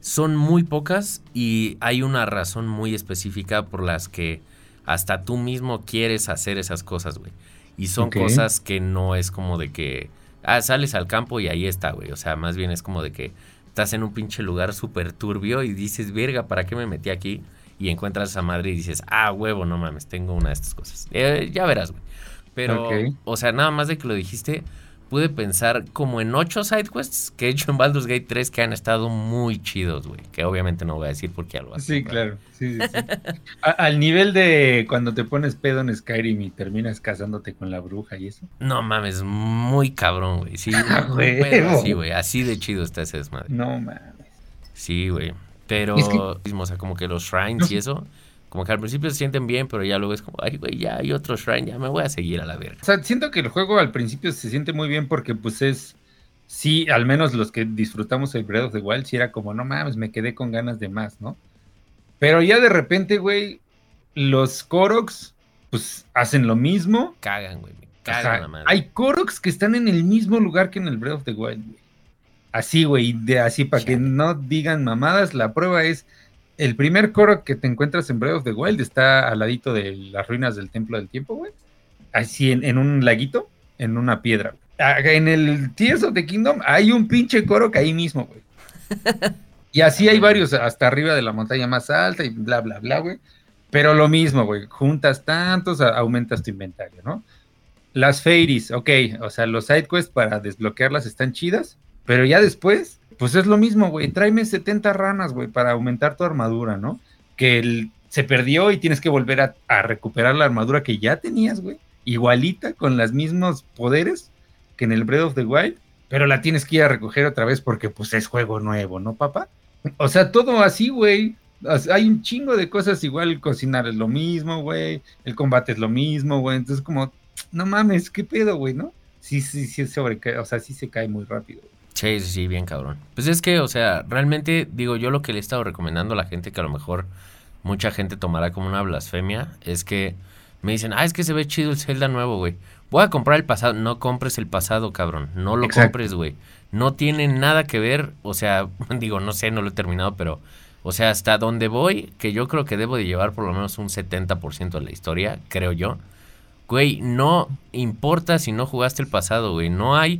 son muy pocas y hay una razón muy específica por las que hasta tú mismo quieres hacer esas cosas, güey. Y son cosas que no es como de que, ah, sales al campo y ahí está, güey. O sea, más bien es como de que estás en un pinche lugar súper turbio y dices, verga, ¿para qué me metí aquí? Y encuentras a esa madre y dices, ah, huevo, no mames, tengo una de estas cosas. Eh, ya verás, güey. Pero, o sea, nada más de que lo dijiste, pude pensar como en ocho sidequests que he hecho en Baldur's Gate 3 que han estado muy chidos, güey. Que obviamente no voy a decir porque ya lo
Sí, claro. Sí, sí, sí. A- al nivel de cuando te pones pedo en Skyrim y terminas casándote con la bruja y eso.
No mames, muy cabrón, güey. Sí, pedo así, güey. Así de chido está ese desmadre.
No mames.
Sí, güey. Pero,
Es que-
o sea, como que los shrines
No
y eso, como que al principio se sienten bien, pero ya luego es como, ay, güey, ya hay otro shrine, ya me voy a seguir a la verga.
O sea, siento que el juego al principio se siente muy bien porque pues es, sí, al menos los que disfrutamos el Breath of the Wild, sí era como, no mames, me quedé con ganas de más, ¿no? Pero ya de repente, güey, los Koroks, pues hacen lo mismo.
Cagan, güey. Me cagan la madre.
Hay Koroks que están en el mismo lugar que en el Breath of the Wild, güey. Así, güey, de así para que no digan mamadas, la prueba es el primer Korok que te encuentras en Breath of the Wild está al ladito de las ruinas del Templo del Tiempo, güey. Así en, en un laguito, en una piedra. En el Tears of the Kingdom hay un pinche Korok ahí mismo, güey. Y así hay varios hasta arriba de la montaña más alta y bla, bla, bla, güey. Pero lo mismo, güey. Juntas tantos, aumentas tu inventario, ¿no? Las fairies, ok. O sea, los sidequests para desbloquearlas están chidas. Pero ya después, pues es lo mismo, güey. Tráeme 70 ranas, güey, para aumentar tu armadura, ¿no? Que el- se perdió y tienes que volver a, recuperar la armadura que ya tenías, güey. Igualita, con los mismos poderes que en el Breath of the Wild. Pero la tienes que ir a recoger otra vez porque, pues, es juego nuevo, ¿no, papá? O sea, todo así, güey. Hay un chingo de cosas igual, cocinar es lo mismo, güey, el combate es lo mismo, güey, entonces como, no mames, qué pedo, güey, ¿no? Sí, sí, sí, sobrecae, o sea, sí se cae muy rápido.
Sí, sí, sí, bien cabrón. Pues es que, o sea, realmente, digo, yo lo que le he estado recomendando a la gente, que a lo mejor mucha gente tomará como una blasfemia, es que me dicen, ah, es que se ve chido el Zelda nuevo, güey. Voy a comprar el pasado. No compres el pasado, cabrón. No lo
Exacto.
compres, güey. No tiene nada que ver, o sea, digo, no sé, no lo he terminado, pero, o sea, hasta donde voy, que yo creo que debo de llevar por lo menos un 70% de la historia, creo yo. Güey, no importa si no jugaste el pasado, güey. No hay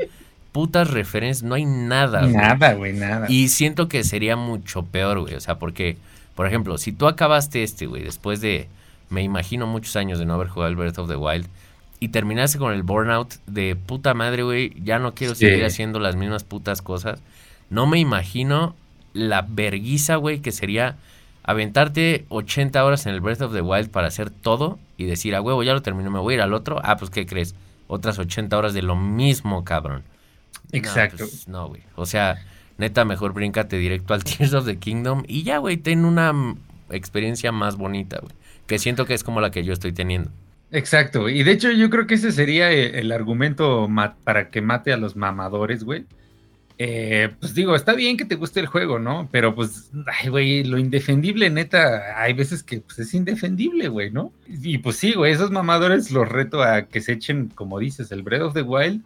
putas referencias, no hay nada, güey.
Nada, güey, nada.
Y siento que sería mucho peor, güey. O sea, porque, por ejemplo, si tú acabaste este, güey, después de, me imagino, muchos años de no haber jugado el Breath of the Wild, y terminaste con el burnout de puta madre, güey, ya no quiero
Sí.
seguir haciendo las mismas putas cosas. No me imagino la verguiza, güey, que sería aventarte 80 horas en el Breath of the Wild para hacer todo y decir, a huevo, ya lo terminé, me voy a ir al otro. Ah, pues, ¿qué crees? Otras 80 horas de lo mismo, cabrón. No,
Exacto.
pues, No, güey. O sea, neta, mejor bríncate directo al Tears of the Kingdom y ya, güey, ten una experiencia más bonita, güey. Que siento que es como la que yo estoy teniendo.
Exacto, y de hecho yo creo que ese sería el, el argumento para que mate a los mamadores, güey. Eh, pues digo, está bien que te guste el juego, ¿no? Pero pues, ay, güey, lo indefendible, neta, hay veces que pues, es indefendible, güey, ¿no? Y pues sí, güey, esos mamadores los reto a que se echen, como dices, el Breath of the Wild,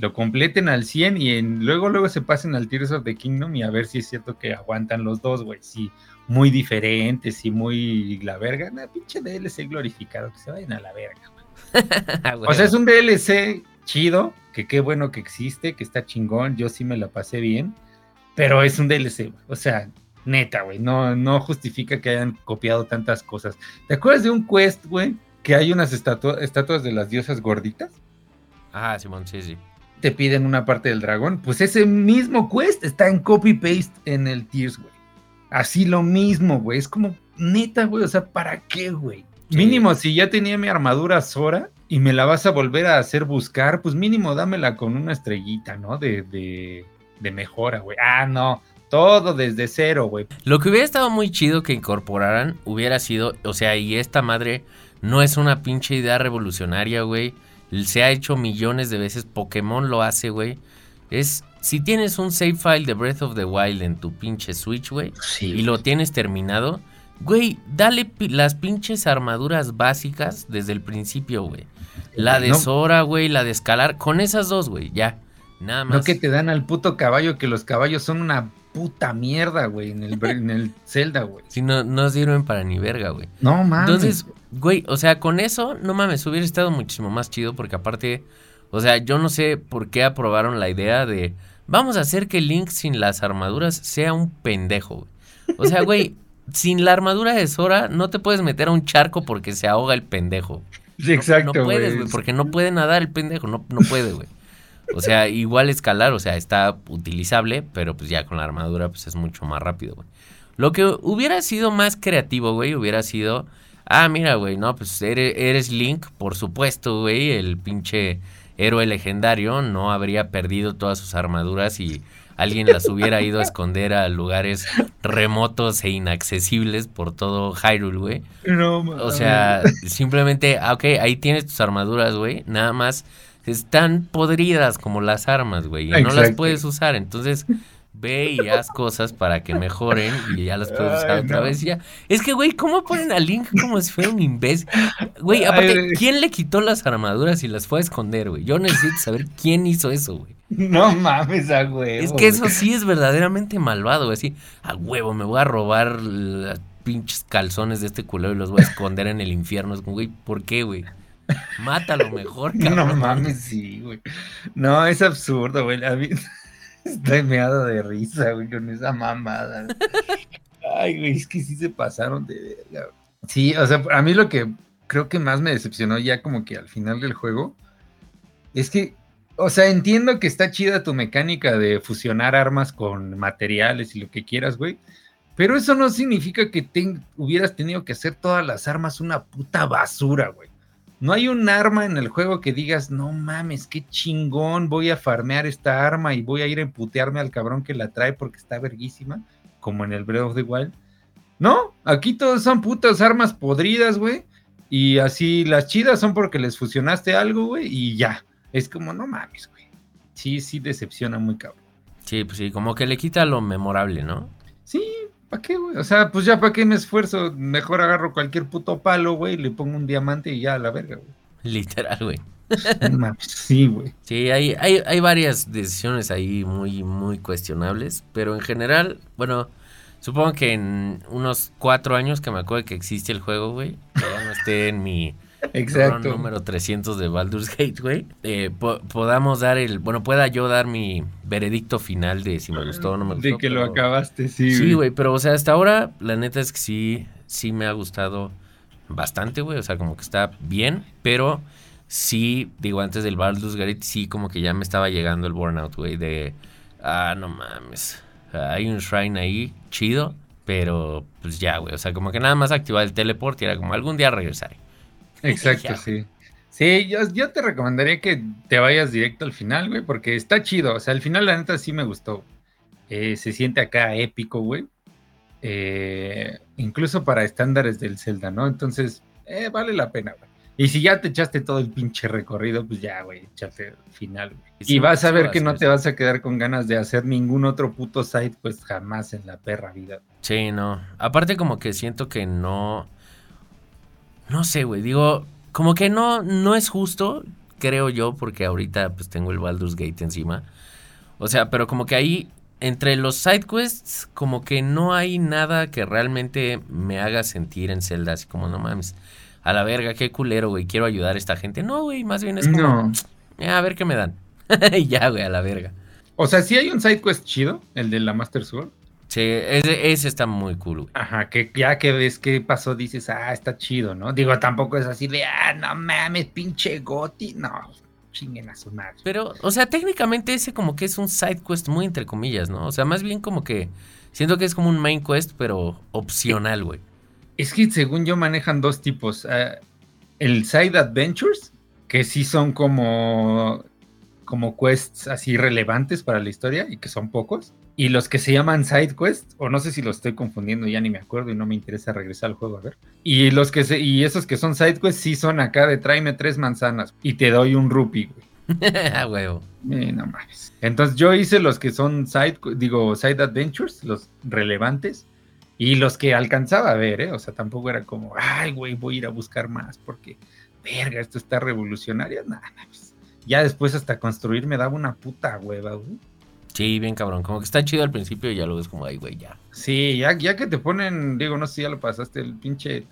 lo completen al 100 y en, luego, luego se pasen al Tears of the Kingdom y a ver si es cierto que aguantan los dos, güey, sí, muy diferentes y muy la verga, nah, pinche DLC glorificado, que se vayan a la verga. O sea, es un DLC chido, que qué bueno que existe, que está chingón, yo sí me la pasé bien, pero es un DLC, güey. o sea, neta, güey, no, no justifica que hayan copiado tantas cosas. ¿Te acuerdas de un quest, güey, que hay unas estatua- estatuas de las diosas gorditas?
Ah, Simón, sí, sí.
Te piden una parte del dragón, pues ese mismo quest está en copy-paste en el Tears, güey. Así lo mismo, güey, es como, neta, güey, o sea, ¿para qué, güey?
Sí.
Mínimo, si ya tenía mi armadura Sora y me la vas a volver a hacer buscar, pues mínimo dámela con una estrellita, ¿no? De, de, de mejora, güey. Ah, no, todo desde cero, güey.
Lo que hubiera estado muy chido que incorporaran hubiera sido, o sea, y esta madre no es una pinche idea revolucionaria, güey. Se ha hecho millones de veces, Pokémon lo hace, güey. Es, si tienes un save file de Breath of the Wild en tu pinche Switch, güey,
Sí.
y lo tienes terminado, güey, dale pi- las pinches armaduras básicas desde el principio, güey. La de
No.
Sora, güey, la de escalar, con esas dos, güey, ya. Nada más.
No que te dan al puto caballo, que los caballos son una puta mierda, güey, en el, en el Zelda, güey.
Sí, no, no sirven para ni verga, güey.
No mames.
Entonces, güey, o sea, con eso, no mames, hubiera estado muchísimo más chido porque aparte, o sea, yo no sé por qué aprobaron la idea de vamos a hacer que Link sin las armaduras sea un pendejo, güey. O sea, güey, sin la armadura de Sora no te puedes meter a un charco porque se ahoga el pendejo.
Sí, exacto,
No puedes,
güey.
güey, porque no puede nadar el pendejo, no, no puede, güey. O sea, igual escalar, o sea, está utilizable, pero pues ya con la armadura pues es mucho más rápido, güey. Lo que hubiera sido más creativo, güey, hubiera sido, ah, mira, güey, no, pues eres, eres Link, por supuesto, güey, el pinche héroe legendario no habría perdido todas sus armaduras y alguien las hubiera ido a esconder a lugares remotos e inaccesibles por todo Hyrule, güey.
No mames.
O sea, simplemente, ah, ok, ahí tienes tus armaduras, güey. Nada más están podridas como las armas, güey. Y no las puedes usar. Entonces, ve y haz cosas para que mejoren y ya las puedes usar
Ay,
otra
no.
vez. Ya. Es que, güey, ¿cómo ponen a Link como si fuera un imbécil? Güey, aparte,
Ay.
¿quién le quitó las armaduras y las fue a esconder, güey? Yo necesito saber quién hizo eso, güey.
No mames, a huevo.
Es que eso sí es verdaderamente malvado, güey. Así, a huevo, me voy a robar los pinches calzones de este culero y los voy a esconder en el infierno. Es como, güey, ¿por qué, güey? Mátalo mejor,
No
cabrón.
mames, sí, güey. No, es absurdo, güey. A mí estoy meado de risa, güey, con esa mamada. Ay, güey, es que sí se pasaron de verga. Sí, o sea, a mí lo que creo que más me decepcionó ya como que al final del juego es que, o sea, entiendo que está chida tu mecánica de fusionar armas con materiales y lo que quieras, güey. Pero eso no significa que te hubieras tenido que hacer todas las armas una puta basura, güey. No hay un arma en el juego que digas, no mames, qué chingón, voy a farmear esta arma y voy a ir a emputearme al cabrón que la trae porque está verguísima, como en el Breath of the Wild. No, aquí todos son putas armas podridas, güey. Y así las chidas son porque les fusionaste algo, güey, y ya. Es como, no mames, güey. Sí, sí decepciona muy cabrón.
Sí, pues sí, como que le quita lo memorable, ¿no?
Sí, ¿para qué, güey? O sea, pues ya para qué me esfuerzo. Mejor agarro cualquier puto palo, güey, le pongo un diamante y ya a la verga, güey.
Literal, güey.
Sí, güey.
Sí, hay, hay, hay varias decisiones ahí muy, muy cuestionables, pero en general, bueno, supongo que en unos cuatro años que me acuerdo que existe el juego, güey, que ya no esté en mi
Exacto.
número 300 de Baldur's Gate, güey, eh, po- podamos dar el, bueno, pueda yo dar mi veredicto final de si me gustó o no me gustó.
De que lo acabaste, sí.
Sí, güey, pero o sea, hasta ahora la neta es que sí, sí me ha gustado bastante, güey, o sea, como que está bien, pero sí, digo, antes del Baldur's Gate, sí, como que ya me estaba llegando el burnout, güey, de, ah, no mames, hay un shrine ahí, chido, pero pues ya, güey, o sea, como que nada más activar el teleport y era como algún día regresaré.
Exacto, sí. Sí, yo, yo te recomendaría que te vayas directo al final, güey, porque está chido. O sea, al final, la neta, sí me gustó. Eh, se siente acá épico, güey. Eh, incluso para estándares del Zelda, ¿no? Entonces, eh, vale la pena, güey. Y si ya te echaste todo el pinche recorrido, pues ya, güey, échate al final, güey.
Sí,
Y vas a ver que no te vas a quedar con ganas de hacer ningún otro puto site, pues jamás en la perra vida.
Sí, no. Aparte como que siento que no... No sé, güey. Digo, como que no, no es justo, creo yo, porque ahorita pues tengo el Baldur's Gate encima. O sea, pero como que ahí, entre los side quests, como que no hay nada que realmente me haga sentir en Zelda, así como, no mames, a la verga, qué culero, güey, quiero ayudar a esta gente. No, güey, más bien es como,
No.
"Eh, a ver qué me dan. y ya, güey, a la verga.
O sea, sí hay un side quest chido, el de la Master Sword.
Sí, ese, ese está muy cool, güey.
Ajá, que ya que ves qué pasó, dices, ah, está chido, ¿no? Digo, tampoco es así de, ah, no mames, pinche Goti. No, chinguen a su madre.
Pero, o sea, técnicamente ese como que es un side quest muy entre comillas, ¿no? O sea, más bien como que siento que es como un main quest, pero opcional, güey.
Es que según yo manejan dos tipos. ah, el Side Adventures, que sí son como, como quests así relevantes para la historia y que son pocos. Y los que se llaman Side Quests, o no sé si los estoy confundiendo, ya ni me acuerdo y no me interesa regresar al juego a ver. Y los que se, y esos que son Side Quests sí son acá de tráeme tres manzanas y te doy un rupee, güey.
Huevo.
Eh, no mames. Entonces yo hice los que son side, digo, side adventures, los relevantes, y los que alcanzaba a ver, ¿eh? O sea, tampoco era como, ay, güey, voy a ir a buscar más porque, verga, esto está revolucionario. Nada, pues, ya después hasta construir me daba una puta hueva, güey.
Sí, bien cabrón. Como que está chido al principio y ya lo ves como, ay, güey, ya.
Sí, ya, ya que te ponen, digo, no sé si ya lo pasaste, el pinche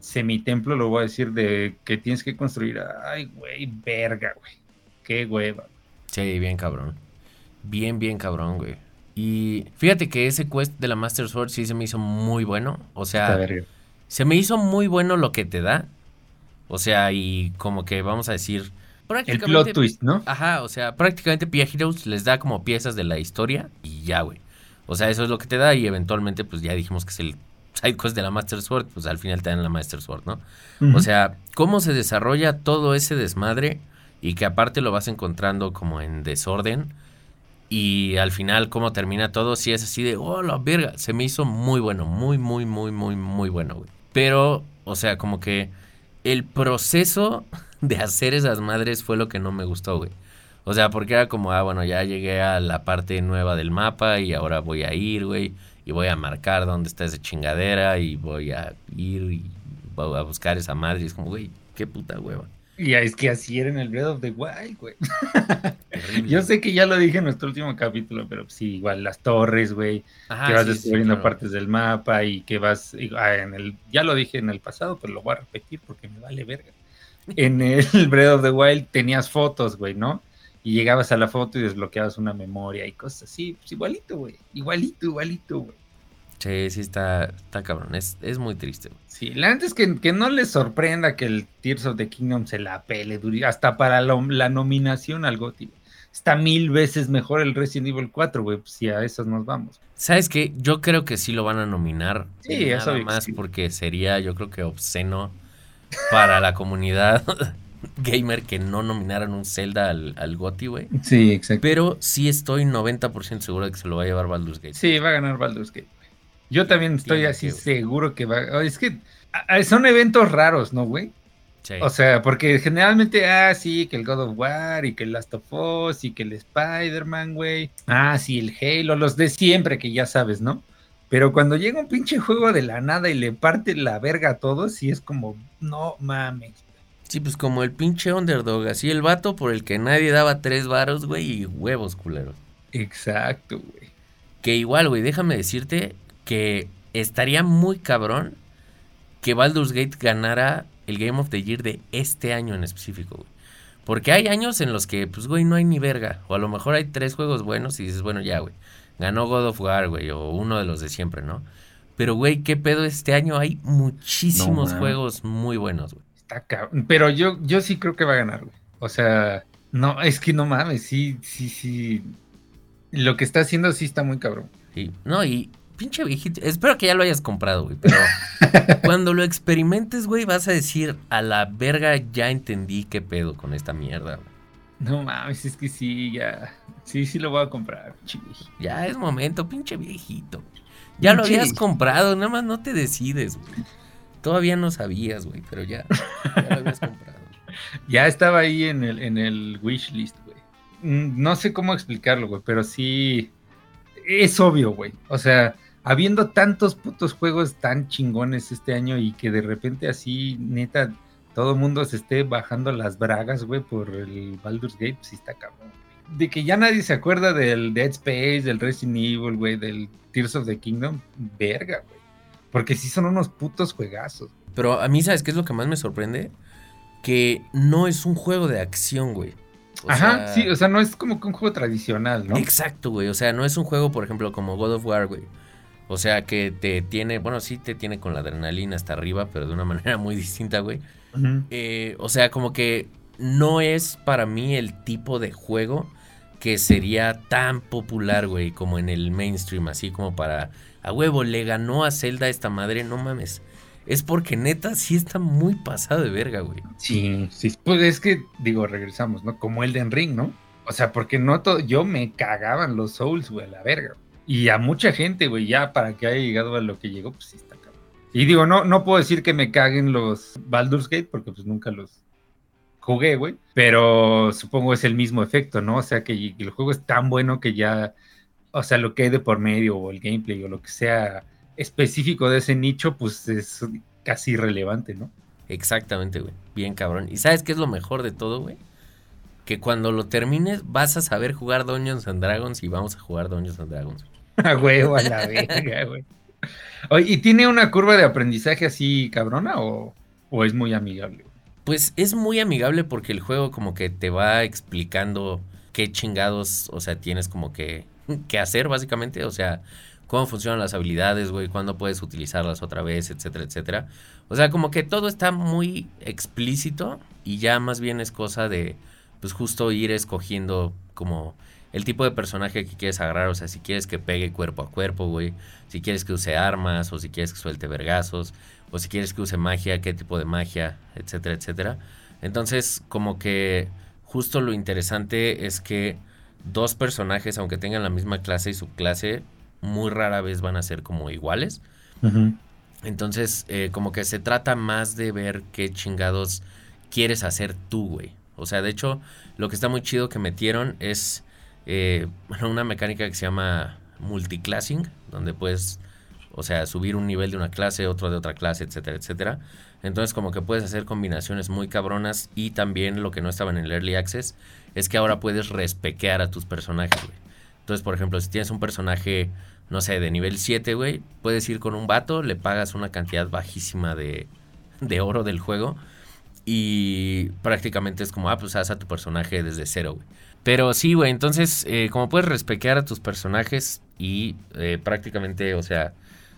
semitemplo, lo voy a decir, de que tienes que construir. Ay, güey, verga, güey. Qué hueva.
Sí, bien cabrón. Bien, bien cabrón, güey. Y fíjate que ese quest de la Master Sword sí se me hizo muy bueno. O sea, se me hizo muy bueno lo que te da. O sea, y como que vamos a decir.
El plot twist, ¿no?
Ajá, o sea, prácticamente Pia Heroes les da como piezas de la historia y ya, güey. O sea, eso es lo que te da y eventualmente, pues ya dijimos que es el side quest de la Master Sword, pues al final te dan la Master Sword, ¿no? O sea, cómo se desarrolla todo ese desmadre y que aparte lo vas encontrando como en desorden y al final cómo termina todo, si es así de, oh, la verga, se me hizo muy bueno, muy, muy, muy, muy, muy bueno, güey. Pero, o sea, como que el proceso de hacer esas madres fue lo que no me gustó, güey. O sea, porque era como, ah, bueno, ya llegué a la parte nueva del mapa y ahora voy a ir, güey y voy a marcar dónde está esa chingadera y voy a ir y voy a buscar esa madre. Y es como, güey, qué puta hueva.
Y es que así era en el Breath of the Wild, güey. Yo sé que ya lo dije en nuestro último capítulo, pero sí, igual las torres, güey, que vas descubriendo partes del mapa y que vas ah, en el, ya lo dije en el pasado, pero lo voy a repetir porque me vale verga. En el Breath of the Wild tenías fotos, güey, ¿no? y llegabas a la foto y desbloqueabas una memoria y cosas así, pues igualito, güey, igualito, igualito, güey.
Sí, sí, está, está cabrón, es, es muy triste. Güey.
Sí, la antes que, que no les sorprenda que el Tears of the Kingdom se la pele, hasta para la, nominación al GOTY. Está mil veces mejor el Resident Evil 4, güey, pues si a esos nos vamos.
¿Sabes qué? Yo creo que sí lo van a nominar. Sí, nada eso más porque sería, yo creo que obsceno para la comunidad gamer que no nominaran un Zelda al, al GOTY, güey.
Sí, exacto.
Pero sí estoy 90% seguro de que se lo va a llevar Baldur's Gate.
Sí, va a ganar Baldur's Gate. Yo también estoy así seguro que va. Es que son eventos raros, ¿no, güey? Sí. O sea, porque generalmente, ah, sí, que el God of War y que el Last of Us y que el Spider-Man, güey. Ah, sí, el Halo, los de siempre que ya sabes, ¿no? Pero cuando llega un pinche juego de la nada y le parte la verga a todos, sí es como, no mames.
Sí, pues como el pinche underdog, así el vato por el que nadie daba tres varos, güey, y huevos culeros.
Exacto, güey.
Que igual, güey, déjame decirte que estaría muy cabrón que Baldur's Gate ganara el Game of the Year de este año en específico, güey. Porque hay años en los que, pues, güey, no hay ni verga. O a lo mejor hay tres juegos buenos y dices, bueno, ya, güey. Ganó God of War, güey, o uno de los de siempre, ¿no? Pero, güey, ¿qué pedo este año? Hay muchísimos juegos muy buenos, güey.
Pero yo, yo sí creo que va a ganar, güey. O sea, no, es que no mames, sí, sí, sí. Lo que está haciendo sí está muy cabrón.
Sí, no, y pinche viejito, espero que ya lo hayas comprado, güey, pero cuando lo experimentes, güey, vas a decir, a la verga ya entendí qué pedo con esta mierda, güey.
No mames, es que sí, ya, sí, sí lo voy a comprar, pinche
Ya es momento, pinche viejito. Ya lo habías comprado, nada más no te decides, güey. Todavía no sabías, güey, pero ya, ya lo habías comprado.
ya estaba ahí en el, en el wish list, güey. Mm, no sé cómo explicarlo, güey, pero sí es obvio, güey. O sea, habiendo tantos putos juegos tan chingones este año y que de repente así, neta, todo el mundo se esté bajando las bragas, güey, por el Baldur's Gate, pues sí está cabrón. De que ya nadie se acuerda del Dead Space, del Resident Evil, güey, del Tears of the Kingdom, verga, güey. Porque sí son unos putos juegazos.
Pero a mí, ¿sabes qué es lo que más me sorprende? Que no es un juego de acción, güey.
Ajá, sí, o sea, no es como que un juego tradicional, ¿no?
Exacto, güey. O sea, no es un juego, por ejemplo, como God of War, güey. O sea, que te tiene, bueno, sí te tiene con la adrenalina hasta arriba, pero de una manera muy distinta, güey. Eh, o sea, como que no es para mí el tipo de juego que sería tan popular, güey, como en el mainstream, así como para a huevo, le ganó a Zelda esta madre, no mames. Es porque neta sí está muy pasado de verga, güey.
Sí, sí, pues es que, digo, regresamos, ¿no? Como Elden Ring, ¿no? O sea, porque no todo, yo me cagaban los Souls, güey, a la verga. Y a mucha gente, güey, ya para que haya llegado a lo que llegó, pues sí está cabrón. Y digo, no, no puedo decir que me caguen los Baldur's Gate, porque pues nunca los jugué, güey. Pero supongo es el mismo efecto, ¿no? O sea, que el juego es tan bueno que ya o sea, lo que hay de por medio o el gameplay o lo que sea específico de ese nicho, pues es casi irrelevante, ¿no?
Exactamente, güey. Bien cabrón. ¿Y sabes qué es lo mejor de todo, güey? que cuando lo termines vas a saber jugar Dungeons and Dragons y vamos a jugar Dungeons and Dragons.
A huevo, a la verga, güey. ¿y tiene una curva de aprendizaje así cabrona o, o es muy amigable?
Pues es muy amigable porque el juego como que te va explicando qué chingados, o sea, tienes como que, que hacer básicamente, o sea, cómo funcionan las habilidades, güey, cuándo puedes utilizarlas otra vez, etcétera, etcétera. O sea, como que todo está muy explícito y ya más bien es cosa de, pues justo ir escogiendo como el tipo de personaje que quieres agarrar, o sea, si quieres que pegue cuerpo a cuerpo, güey, si quieres que use armas, o si quieres que suelte vergazos, o si quieres que use magia, qué tipo de magia, etcétera, etcétera. Entonces, como que justo lo interesante es que dos personajes, aunque tengan la misma clase y subclase, muy rara vez van a ser como iguales. Entonces, eh, como que se trata más de ver qué chingados quieres hacer tú, güey. O sea, de hecho, lo que está muy chido que metieron es eh, una mecánica que se llama multiclassing, donde puedes, o sea, subir un nivel de una clase, otro de otra clase, etcétera, etcétera. Entonces, como que puedes hacer combinaciones muy cabronas y también lo que no estaba en el Early Access es que ahora puedes respequear a tus personajes, güey. Entonces, por ejemplo, si tienes un personaje, no sé, de nivel 7, güey, puedes ir con un vato, le pagas una cantidad bajísima de, de oro del juego y prácticamente es como, ah, pues haz a tu personaje desde cero, güey. Pero sí, güey, entonces, eh, como puedes respequear a tus personajes y eh, prácticamente, o sea,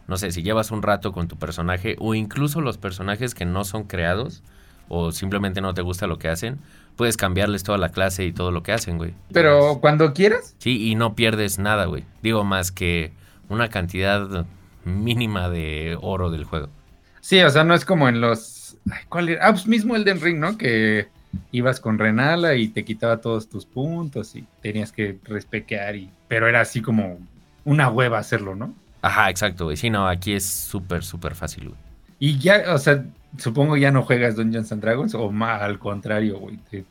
no sé, si llevas un rato con tu personaje o incluso los personajes que no son creados o simplemente no te gusta lo que hacen, puedes cambiarles toda la clase y todo lo que hacen, güey.
Pero cuando quieras.
Sí, y no pierdes nada, güey. Digo, más que una cantidad mínima de oro del juego.
Sí, o sea, no es como en los... ¿Cuál era? Ah, pues mismo Elden Ring, ¿no? Que ibas con Renala y te quitaba todos tus puntos y tenías que respequear y... Pero era así como una hueva hacerlo, ¿no?
Ajá, exacto, güey. Sí, no, aquí es súper, súper fácil, güey.
Y ya, o sea, supongo ya no juegas Dungeons and Dragons o más al contrario, güey, te,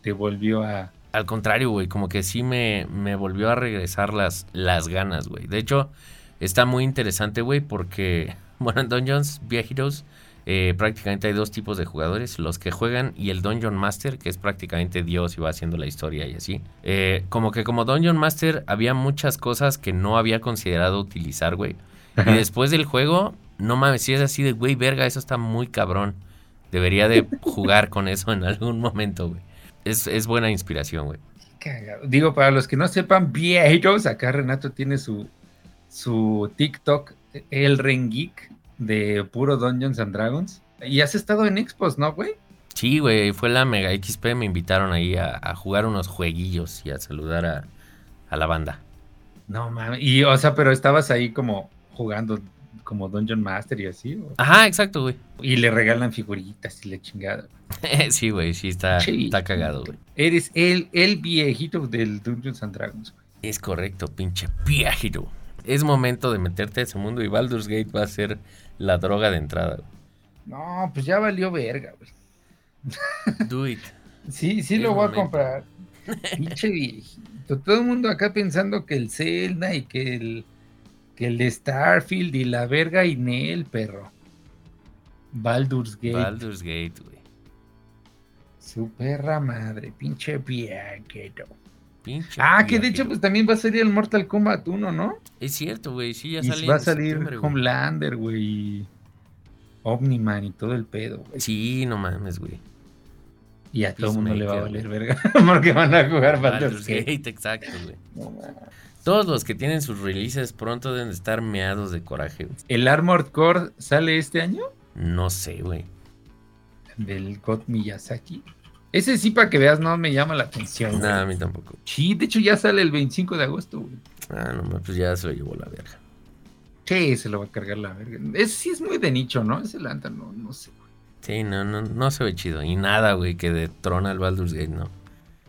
te volvió a...
Al contrario, güey, como que sí me, me volvió a regresar las, las ganas, güey. De hecho, está muy interesante, güey, porque, bueno, en Dungeons Viejitos eh, prácticamente hay dos tipos de jugadores, los que juegan y el Dungeon Master, que es prácticamente Dios y va haciendo la historia y así. Eh, como que como Dungeon Master había muchas cosas que no había considerado utilizar, güey. Y después del juego, no mames, si es así de, güey, verga, eso está muy cabrón. Debería de jugar con eso en algún momento, güey. Es, es buena inspiración, güey.
Digo, para los que no sepan, viejos, acá Renato tiene su, su TikTok, El Rengeek de puro Dungeons and Dragons. Y has estado en Expos, ¿no, güey?
Sí, güey, fue la Mega XP, me invitaron ahí a, jugar unos jueguillos y a saludar a, la banda.
No mames, y o sea, pero estabas ahí como jugando como Dungeon Master y así.
Ajá, exacto, güey.
Y le regalan figuritas y le chingada.
sí, güey, sí, está, está cagado, güey.
Eres el, el viejito del Dungeons and Dragons, güey.
Es correcto, pinche viejito. Es momento de meterte a ese mundo y Baldur's Gate va a ser la droga de entrada.
No, pues ya valió verga, güey.
Do it.
Sí, sí lo voy a comprar. Pinche viejito. Todo el mundo acá pensando que el Zelda y que el, que el de Starfield y la verga y Nel, perro. Baldur's Gate.
Baldur's Gate, güey.
Su perra madre, pinche viejito. Pinche ah, que de hecho, pues también va a salir el Mortal Kombat 1, ¿no?
Es cierto, güey, sí, ya
y Va a salir Homelander, güey. Omniman y todo el pedo, güey.
Sí, no mames, güey.
Y a todo el mundo le va a valer verga. Porque van a jugar Baldur's Gate.
exacto, güey. Todos los que tienen sus releases pronto deben estar meados de coraje, güey.
¿El Armored Core sale este año?
No sé, güey.
Del God Miyazaki. Ese sí, para que veas, no me llama la atención.
No, a mí tampoco.
Sí, de hecho ya sale el 25 de agosto, güey.
Ah, no, pues ya se lo llevó la verga.
Sí, se lo va a cargar la verga. Es, sí es muy de nicho, ¿no? Ese lanta, no, no sé, güey.
Sí, no, no, no se ve chido. Y nada, güey, que detrona el Baldur's Gate, no.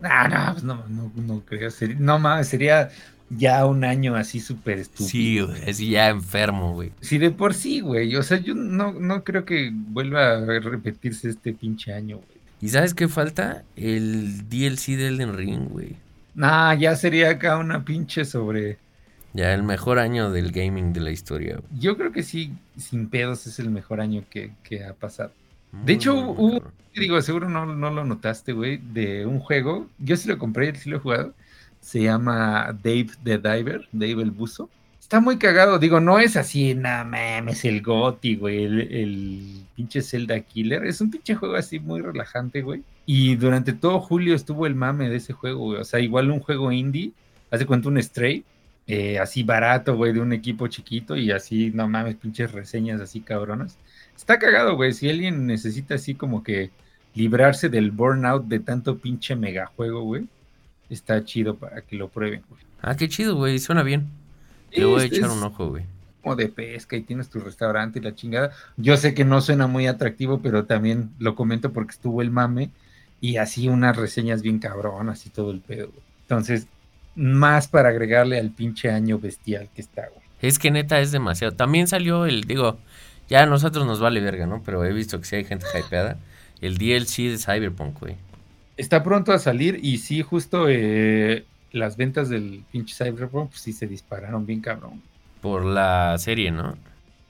Ah, no, pues no, no, no creo. no mames, sería ya un año así súper estúpido.
Sí, güey, es ya enfermo, güey.
Sí, de por sí, güey. O sea, yo no, no creo que vuelva a repetirse este pinche año, güey.
¿Y sabes qué falta? El DLC del Elden Ring, güey.
Nah, ya sería acá una pinche sobre.
Ya el mejor año del gaming de la historia.
Yo creo que sí, sin pedos es el mejor año que, ha pasado.
Muy,
De hecho, hubo, digo, seguro no, no lo notaste, güey, de un juego. Yo sí lo compré, sí lo he jugado. Se llama Dave the Diver, Dave el Buzo. Está muy cagado, digo, no es así, nada mames, el Goti, güey, el, el pinche Zelda Killer. Es un pinche juego así muy relajante, güey. Y durante todo julio estuvo el mame de ese juego, güey. O sea, igual un juego indie, hace cuenta un Stray, eh, así barato, güey, de un equipo chiquito y así, no mames, pinches reseñas así cabronas. Está cagado, güey. Si alguien necesita así como que librarse del burnout de tanto pinche megajuego, güey, está chido para que lo prueben, güey.
Ah, qué chido, güey. Suena bien. Le voy a
Es-
echar un ojo, güey.
como de pesca y tienes tu restaurante y la chingada. Yo sé que no suena muy atractivo, pero también lo comento porque estuvo el mame y así unas reseñas bien cabronas y todo el pedo, güey. Entonces, más para agregarle al pinche año bestial que está, güey.
Es que neta es demasiado. También salió el, digo, ya a nosotros nos vale verga, ¿no? Pero he visto que sí hay gente hypeada. El DLC de Cyberpunk, güey.
Está pronto a salir y sí, justo eh, las ventas del pinche Cyberpunk, pues sí se dispararon bien cabrón.
Por la serie, ¿no?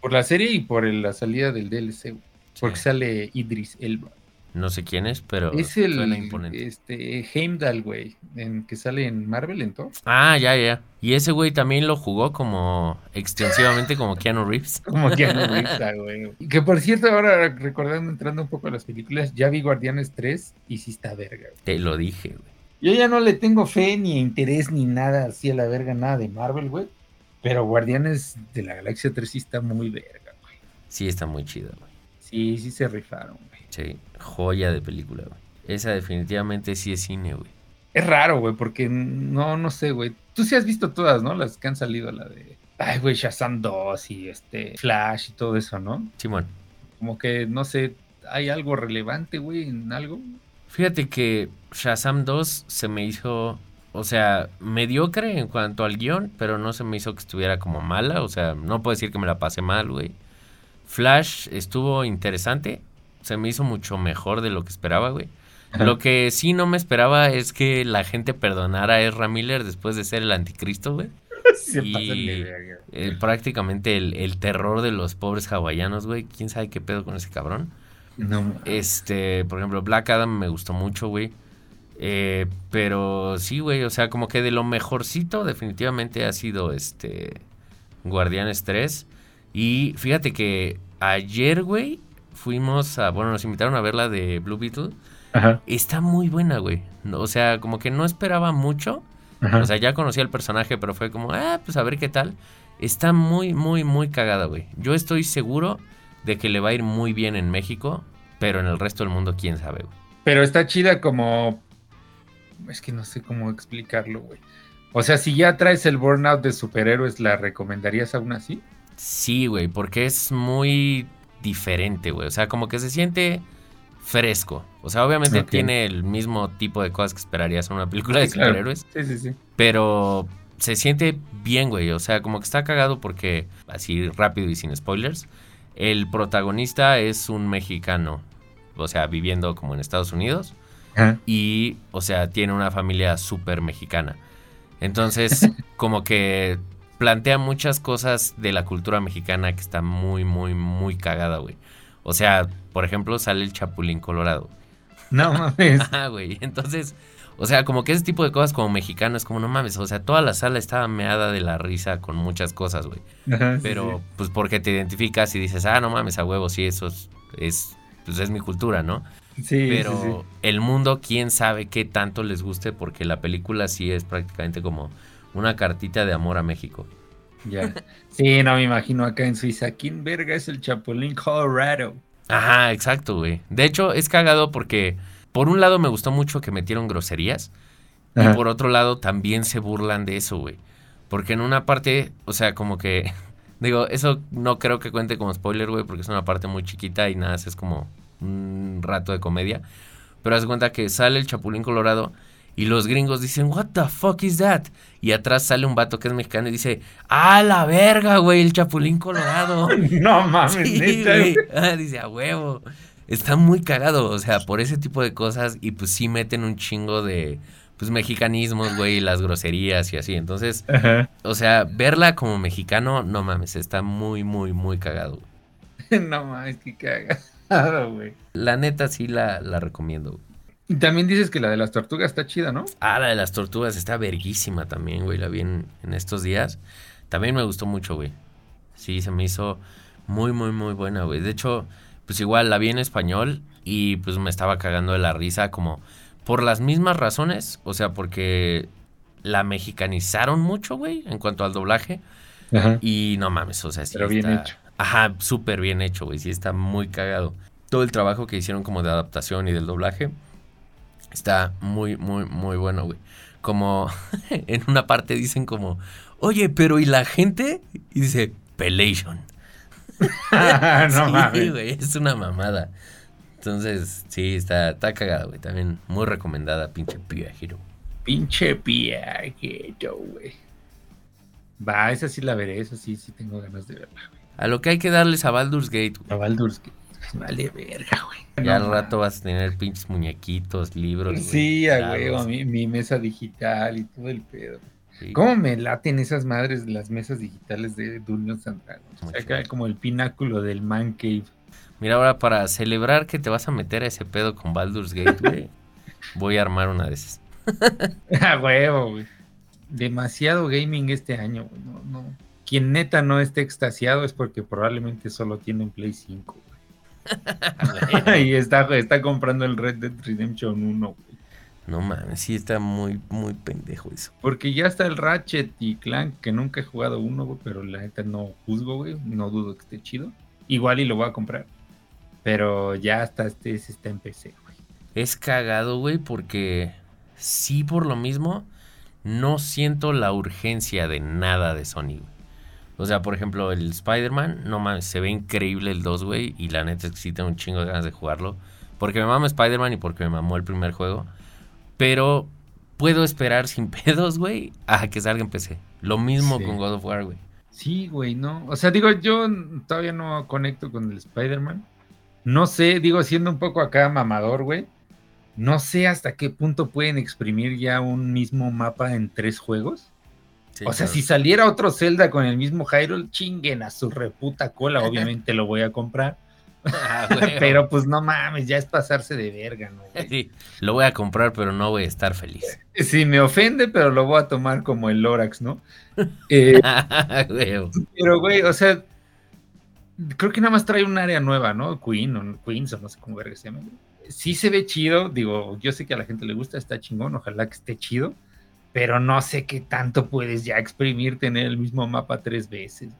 Por la serie y por el- la salida del DLC, güey. Porque sale Idris Elba.
No sé quién es, pero
es el
suena imponente.
este Heimdall, güey, en que sale en Marvel en todo.
Ah, ya, ya. Y ese güey también lo jugó como extensivamente como Keanu Reeves.
Como Keanu Reeves, ah, güey. Que por cierto, ahora recordando, entrando un poco a las películas, ya vi Guardianes 3 y sí está verga, güey.
Te lo dije, güey.
Yo ya no le tengo fe ni interés ni nada así a la verga, nada de Marvel, güey. Pero Guardianes de la Galaxia 3 sí está muy verga, güey.
Sí, está muy chido, güey.
Sí, sí se rifaron, güey.
Sí, joya de película, güey. Esa definitivamente sí es cine, güey.
Es raro, güey, porque no, no sé, güey. Tú sí has visto todas, ¿no? Las que han salido, la de. Ay, güey, Shazam 2 y este. Flash y todo eso, ¿no?
Simón.
Como que, no sé, ¿hay algo relevante, güey, en algo?
Fíjate que Shazam 2 se me hizo, o sea, mediocre en cuanto al guion, pero no se me hizo que estuviera como mala, o sea, no puedo decir que me la pasé mal, güey. Flash estuvo interesante, se me hizo mucho mejor de lo que esperaba, güey. Lo que sí no me esperaba es que la gente perdonara a Ezra Miller después de ser el anticristo, güey.
Se
Y-. Eh, prácticamente el, el terror de los pobres hawaianos, güey. ¿Quién sabe qué pedo con ese cabrón?
No,
Este, por ejemplo, Black Adam me gustó mucho, güey. Eh, pero sí, güey, o sea, como que de lo mejorcito definitivamente ha sido este Guardianes 3. Y fíjate que ayer, güey, fuimos a, bueno, nos invitaron a ver la de Blue Beetle.
Ajá,
Está muy buena, güey. O sea, como que no esperaba mucho.
ajá.
O sea, ya conocía el personaje, pero fue como, ah, pues a ver qué tal. Está muy, muy, muy cagada, güey. Yo estoy seguro de que le va a ir muy bien en México, pero en el resto del mundo, quién sabe, güey.
Pero está chida como. Es que no sé cómo explicarlo, güey. O sea, si ya traes el burnout de superhéroes, ¿la recomendarías aún así?
Sí, güey, porque es muy diferente, güey. O sea, como que se siente fresco. O sea, obviamente tiene el mismo tipo de cosas que esperarías en una película de
claro.
superhéroes.
Sí, sí, sí.
Pero se siente bien, güey. O sea, como que está cagado porque, así rápido y sin spoilers, el protagonista es un mexicano. O sea, viviendo como en Estados Unidos.
Ajá.
Y, o sea, tiene una familia súper mexicana. Entonces, como que plantea muchas cosas de la cultura mexicana que está muy, muy, muy cagada, güey. O sea, por ejemplo, sale el Chapulín Colorado.
No mames.
Ah, güey. Entonces, o sea, como que ese tipo de cosas como mexicano es como, no mames, o sea, toda la sala estaba meada de la risa con muchas cosas, güey.
Sí,
Pero,
sí.
pues porque te identificas y dices, ah, no mames, a huevo, sí, eso es, es, pues es mi cultura, ¿no?
Sí,
Pero
sí, sí.
el mundo, quién sabe qué tanto les guste, porque la película sí es prácticamente como una cartita de amor a México.
Ya. Sí, no me imagino acá en Suiza. ¿Quién verga es el Chapulín Colorado?
Ajá, exacto, güey. De hecho, es cagado porque, por un lado, me gustó mucho que metieron groserías.
Ajá.
Y por otro lado, también se burlan de eso, güey. Porque en una parte, o sea, como que. Digo, eso no creo que cuente como spoiler, güey, porque es una parte muy chiquita y nada, es como un rato de comedia. Pero haz cuenta que sale el Chapulín Colorado y los gringos dicen, ¿What the fuck is that? Y atrás sale un vato que es mexicano y dice, ¡Ah, la verga, güey! El Chapulín Colorado.
No mames,
Sí, güey. Ah, dice, a huevo. Está muy cagado, o sea, por ese tipo de cosas y pues sí meten un chingo de, pues, mexicanismos, güey, y las groserías y así. Entonces,
Ajá.
o sea, verla como mexicano, no mames, está muy, muy, muy cagado. güey.
No mames, qué caga. Claro, güey.
La neta sí la, la recomiendo. güey.
Y también dices que la de las tortugas está chida, ¿no?
Ah, la de las tortugas está verguísima también, güey. La vi en, en estos días. También me gustó mucho, güey. Sí, se me hizo muy, muy, muy buena, güey. De hecho, pues igual la vi en español y pues me estaba cagando de la risa como por las mismas razones. O sea, porque la mexicanizaron mucho, güey, en cuanto al doblaje.
Ajá.
Y no mames, o sea, sí
Pero bien
está-
hecho.
Ajá, súper bien hecho, güey. Sí está muy cagado. Todo el trabajo que hicieron como de adaptación y del doblaje está muy, muy, muy bueno, güey. Como en una parte dicen como, oye, pero ¿y la gente? Y dice, Pelation.
no
sí,
mames.
güey, es una mamada. Entonces, sí, está, está cagado, güey. También muy recomendada, pinche Pia Hero.
Pinche piaquito, güey. Va, esa sí la veré, esa sí, sí tengo ganas de verla, güey.
A lo que hay que darles a Baldur's Gate, güey.
A Baldur's Gate. Vale verga, güey.
Ya
No
al rato vas a tener pinches muñequitos, libros. güey,
Sí, a huevo, mi, mi mesa digital y todo el pedo.
Sí.
¿Cómo me laten esas madres de las mesas digitales de Dungeons and Dragons? O sea, acá como el pináculo del man cave.
Mira, ahora para celebrar que te vas a meter a ese pedo con Baldur's Gate, güey, voy a armar una de esas.
A huevo, güey. Demasiado gaming este año, güey. No, no. Quien neta no esté extasiado es porque probablemente solo tiene un Play 5, güey. y está, está comprando el Red Dead Redemption 1, güey.
No mames, sí está muy, muy pendejo eso.
Porque ya está el Ratchet y Clank, que nunca he jugado uno, güey, pero la neta no juzgo, güey. No dudo que esté chido. Igual y lo voy a comprar. Pero ya hasta este está en PC, güey.
Es cagado, güey, porque sí por lo mismo no siento la urgencia de nada de Sony, güey. O sea, por ejemplo, el Spider-Man, no mames, se ve increíble el 2, güey, y la neta es que sí tengo un chingo de ganas de jugarlo. Porque me mama Spider-Man y porque me mamó el primer juego. Pero puedo esperar sin pedos, güey, a que salga en PC. Lo mismo
Sí.
con God of War, güey.
Sí, güey, no. O sea, digo, yo todavía no conecto con el Spider-Man. No sé, digo, siendo un poco acá mamador, güey. No sé hasta qué punto pueden exprimir ya un mismo mapa en tres juegos.
Sí,
o sea,
claro.
si saliera otro Zelda con el mismo Hyrule, chinguen a su reputa cola. Obviamente lo voy a comprar.
Ah.
Pero pues no mames, ya es pasarse de verga, ¿no? güey?
Sí, lo voy a comprar, pero no voy a estar feliz.
Sí, me ofende, pero lo voy a tomar como el Lorax, ¿no? Eh,
Güey.
pero, güey, o sea, creo que nada más trae un área nueva, ¿no? Queen o Queens o no sé cómo verga se llama. Sí se ve chido, digo, yo sé que a la gente le gusta, está chingón, ojalá que esté chido, pero no sé qué tanto puedes ya exprimir tener el mismo mapa tres veces.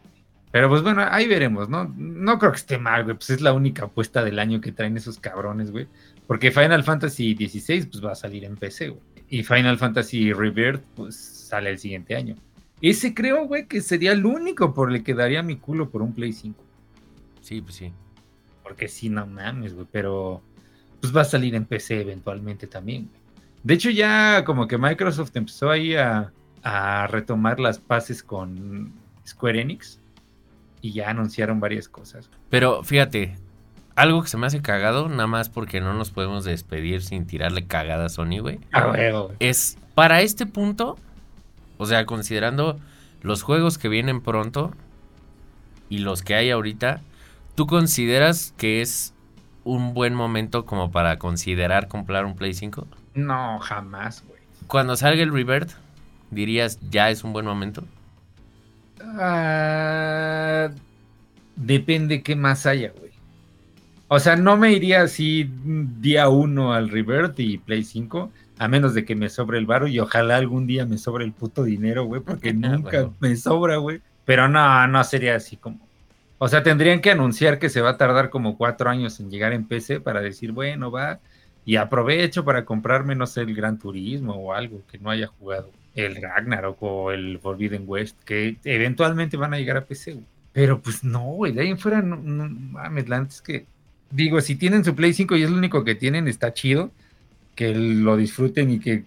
Pero pues bueno, ahí veremos, ¿no? No creo que esté mal, güey, pues es la única apuesta del año que traen esos cabrones, güey. Porque Final Fantasy XVI pues va a salir en PC, güey. Y Final Fantasy Rebirth pues sale el siguiente año. Ese creo, güey, que sería el único por el que daría mi culo por un Play 5.
Sí, pues sí.
Porque sí, no mames, güey, pero pues va a salir en PC eventualmente también, güey. De hecho, ya como que Microsoft empezó ahí a, a retomar las paces con Square Enix y ya anunciaron varias cosas.
Pero fíjate, algo que se me hace cagado, nada más porque no nos podemos despedir sin tirarle cagada a Sony, güey.
Ah.
Es para este punto, o sea, considerando los juegos que vienen pronto y los que hay ahorita, ¿tú consideras que es un buen momento como para considerar comprar un Play 5?
No, jamás, güey.
Cuando salga el Rebirth, dirías ya es un buen momento.
Ah, depende qué más haya, güey. O sea, no me iría así día uno al Rebirth y Play 5, a menos de que me sobre el varo y ojalá algún día me sobre el puto dinero, güey, porque nunca
Bueno.
me sobra, güey. Pero no, no sería así como. O sea, tendrían que anunciar que se va a tardar como cuatro años en llegar en PC para decir, bueno, va, y aprovecho para comprarme, no sé, el Gran Turismo o algo que no haya jugado. El Ragnarok o el Forbidden West, que eventualmente van a llegar a PC. Pero pues no, güey, de ahí en fuera, no, no mames, la neta es que, digo, si tienen su Play 5 y es lo único que tienen, está chido, que lo disfruten y que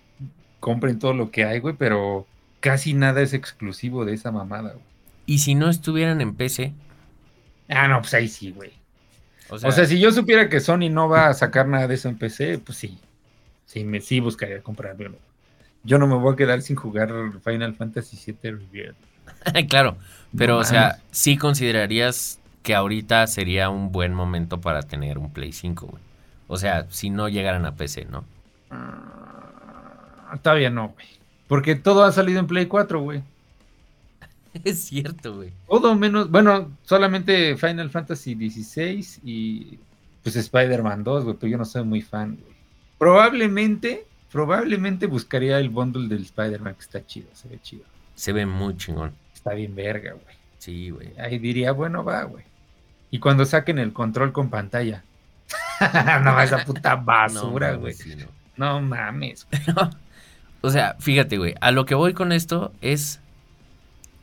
compren todo lo que hay, güey, pero casi nada es exclusivo de esa mamada, güey.
Y si no estuvieran en PC,
Ah, no, pues ahí sí, güey.
o sea,
O sea, si yo supiera que Sony no va a sacar nada de eso en PC, pues sí. Sí, me, sí buscaría comprarlo. Yo no me voy a quedar sin jugar Final Fantasy VII Rebirth.
claro, pero
No
o sea, sí considerarías que ahorita sería un buen momento para tener un Play 5, güey. O sea, si no llegaran a PC, ¿no?
Ah, todavía no, güey. Porque todo ha salido en Play 4, güey.
Es cierto, güey.
Todo menos, bueno, solamente Final Fantasy XVI y pues Spider-Man 2, güey, pero yo no soy muy fan, güey. Probablemente, probablemente buscaría el bundle del Spider-Man que está chido, se ve chido.
Se ve muy chingón.
Está bien verga, güey.
Sí, güey.
Ahí diría, bueno, va, güey. Y cuando saquen el control con pantalla. no, esa puta basura, güey. No, mames.
o sea, fíjate, güey. A lo que voy con esto es.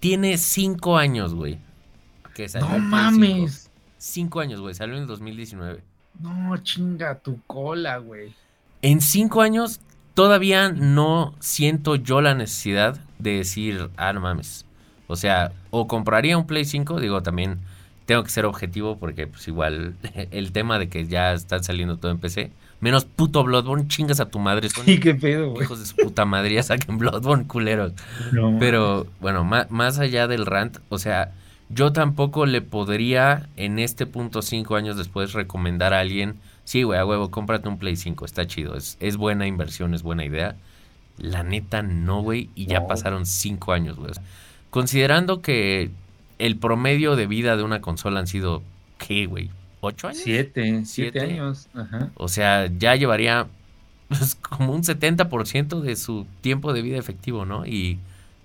Tiene cinco años, güey.
no mames.
Cinco años, güey. Salió en el 2019.
No, chinga tu cola, güey.
En cinco años todavía no siento yo la necesidad de decir, ah, no mames. O sea, o compraría un Play 5, digo, también tengo que ser objetivo porque pues igual el tema de que ya están saliendo todo en PC. Menos puto Bloodborne, chingas a tu madre.
sí, qué pedo, güey.
Hijos de su puta madre, ya saquen Bloodborne, culeros. Pero bueno, más, allá del rant, o sea, yo tampoco le podría en este punto cinco años después recomendar a alguien, sí, güey, a huevo, cómprate un Play 5, está chido, es, es buena inversión, es buena idea. La neta no, güey, y ya pasaron cinco años, güey. Considerando que el promedio de vida de una consola han sido, ¿qué, güey? ¿Ocho años?
Siete, siete, años.
O sea, ya llevaría pues, como un 70% de su tiempo de vida efectivo, ¿no? Y,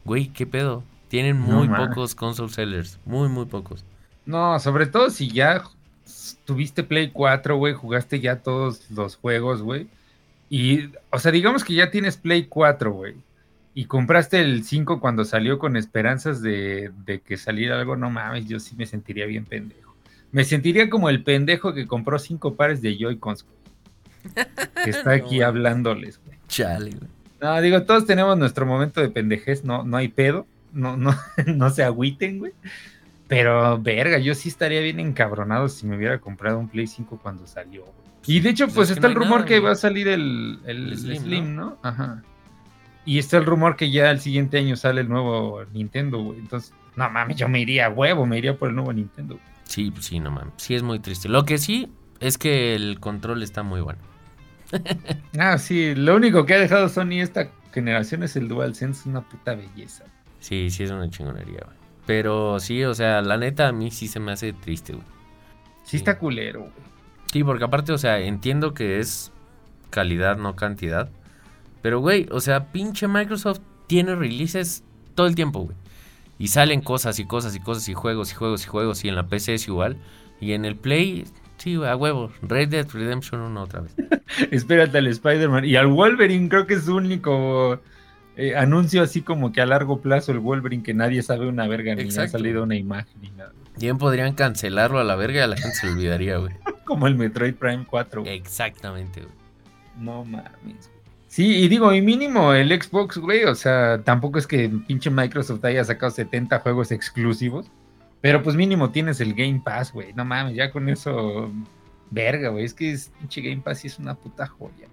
güey, ¿qué pedo? Tienen muy pocos console sellers, muy, muy pocos.
No, sobre todo si ya tuviste Play 4, güey, jugaste ya todos los juegos, güey. Y, o sea, digamos que ya tienes Play 4, güey y compraste el 5 cuando salió con esperanzas de, que saliera algo, no mames, yo sí me sentiría bien pendejo. Me sentiría como el pendejo que compró cinco pares de Joy-Cons, Que está aquí hablándoles, güey.
Chale, güey.
No, digo, todos tenemos nuestro momento de pendejez, no, no hay pedo. No, no, no se agüiten, güey. Pero, verga, yo sí estaría bien encabronado si me hubiera comprado un Play 5 cuando salió, Y de hecho, pues, pues está el rumor que va a salir el, Slim, ¿no? Ajá. Y está el rumor que ya el siguiente año sale el nuevo Nintendo, güey. Entonces, no mames, yo me iría a huevo, me iría por el nuevo Nintendo.
Sí, pues sí, no mames. Sí es muy triste. Lo que sí es que el control está muy bueno.
ah, sí. Lo único que ha dejado Sony esta generación es el DualSense. Una puta belleza.
Sí, sí es una chingonería, güey. Pero sí, o sea, la neta a mí sí se me hace triste, güey.
Sí, está culero, güey.
Sí, porque aparte, o sea, entiendo que es calidad, no cantidad. Pero, güey, o sea, pinche Microsoft tiene releases todo el tiempo, güey. Y salen cosas y cosas y cosas y juegos y juegos y juegos. Y en la PC es igual. Y en el Play, sí, a huevo. Red Dead Redemption 1 otra vez.
Espérate al Spider-Man. Y al Wolverine creo que es su único eh, anuncio así como que a largo plazo el Wolverine que nadie sabe una verga ni ha salido una imagen ni nada.
Bien podrían cancelarlo a la verga y a la gente se olvidaría, güey.
como el Metroid Prime 4.
Exactamente, güey.
No mames. Sí, y digo, y mínimo el Xbox, güey, o sea, tampoco es que pinche Microsoft haya sacado 70 juegos exclusivos, pero pues mínimo tienes el Game Pass, güey, no mames, ya con eso, verga, güey, es que es, pinche Game Pass sí es una puta joya.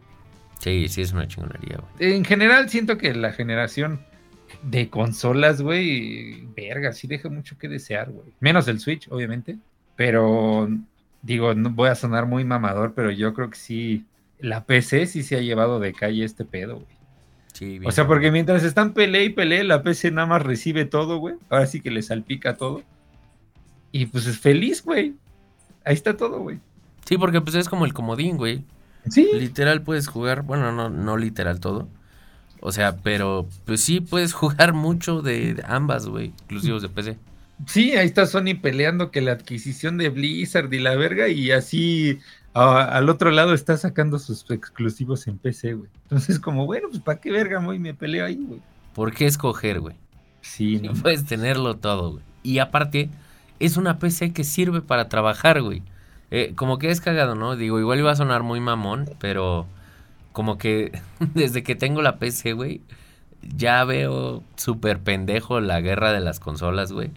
Sí, sí es una chingonería, güey.
En general siento que la generación de consolas, güey, verga, sí deja mucho que desear, güey. Menos el Switch, obviamente, pero digo, no voy a sonar muy mamador, pero yo creo que sí la PC sí se ha llevado de calle este pedo, güey. Sí, o sea, porque mientras están pelea y pelea, la PC nada más recibe todo, güey. Ahora sí que le salpica todo. Y pues es feliz, güey. Ahí está todo, güey.
Sí, porque pues es como el comodín, güey. Sí. Literal puedes jugar, bueno, no, no literal todo. O sea, pero pues sí puedes jugar mucho de ambas, güey, exclusivos de PC.
Sí, ahí está Sony peleando que la adquisición de Blizzard y la verga y así al otro lado está sacando sus exclusivos en PC, güey. Entonces, como, bueno, pues ¿para qué verga, güey? Me peleo ahí, güey.
¿Por qué escoger, güey?
Sí, no.
puedes tenerlo todo, güey. Y aparte, es una PC que sirve para trabajar, güey. Eh, como que es cagado, ¿no? Digo, igual iba a sonar muy mamón, pero como que desde que tengo la PC, güey, ya veo súper pendejo la guerra de las consolas, güey.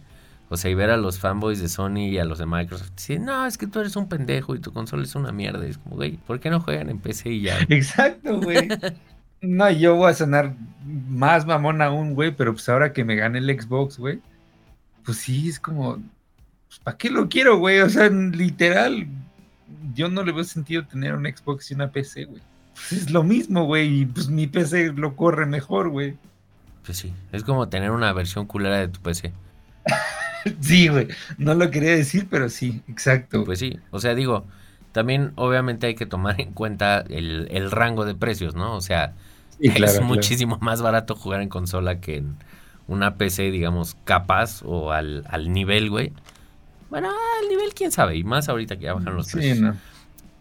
O sea, y ver a los fanboys de Sony y a los de Microsoft decir, no, es que tú eres un pendejo y tu consola es una mierda. Es como, güey, ¿por qué no juegan en PC y ya?
Exacto, güey. no, yo voy a sonar más mamón aún, güey, pero pues ahora que me gane el Xbox, güey, pues sí, es como, pues, ¿para qué lo quiero, güey? O sea, literal, yo no le veo sentido tener un Xbox y una PC, güey. Pues es lo mismo, güey, y pues mi PC lo corre mejor, güey.
Pues sí, es como tener una versión culera de tu PC.
Sí, güey, no lo quería decir, pero sí, exacto.
Pues sí, o sea, digo, también obviamente hay que tomar en cuenta el, el rango de precios, ¿no? O sea,
Sí, claro,
es
claro.
muchísimo más barato jugar en consola que en una PC, digamos, capaz o al, al nivel, güey. Bueno, al nivel, quién sabe, y más ahorita que ya bajan los
Sí,
precios.
no.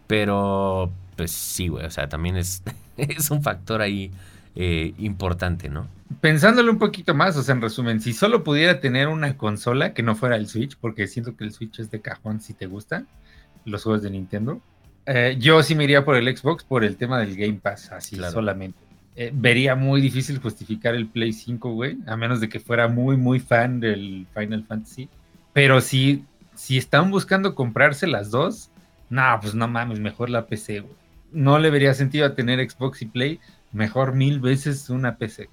Pero, pues sí, güey, o sea, también es, es un factor ahí eh, importante, ¿no?
Pensándolo un poquito más, o sea, en resumen, si solo pudiera tener una consola que no fuera el Switch, porque siento que el Switch es de cajón si te gustan los juegos de Nintendo, eh, yo sí me iría por el Xbox por el tema del Game Pass, así
Claro.
solamente. Eh, vería muy difícil justificar el Play 5, güey, a menos de que fuera muy, muy fan del Final Fantasy. Pero si, si están buscando comprarse las dos, no, pues no mames, mejor la PC, güey. No le vería sentido a tener Xbox y Play, mejor mil veces una PC.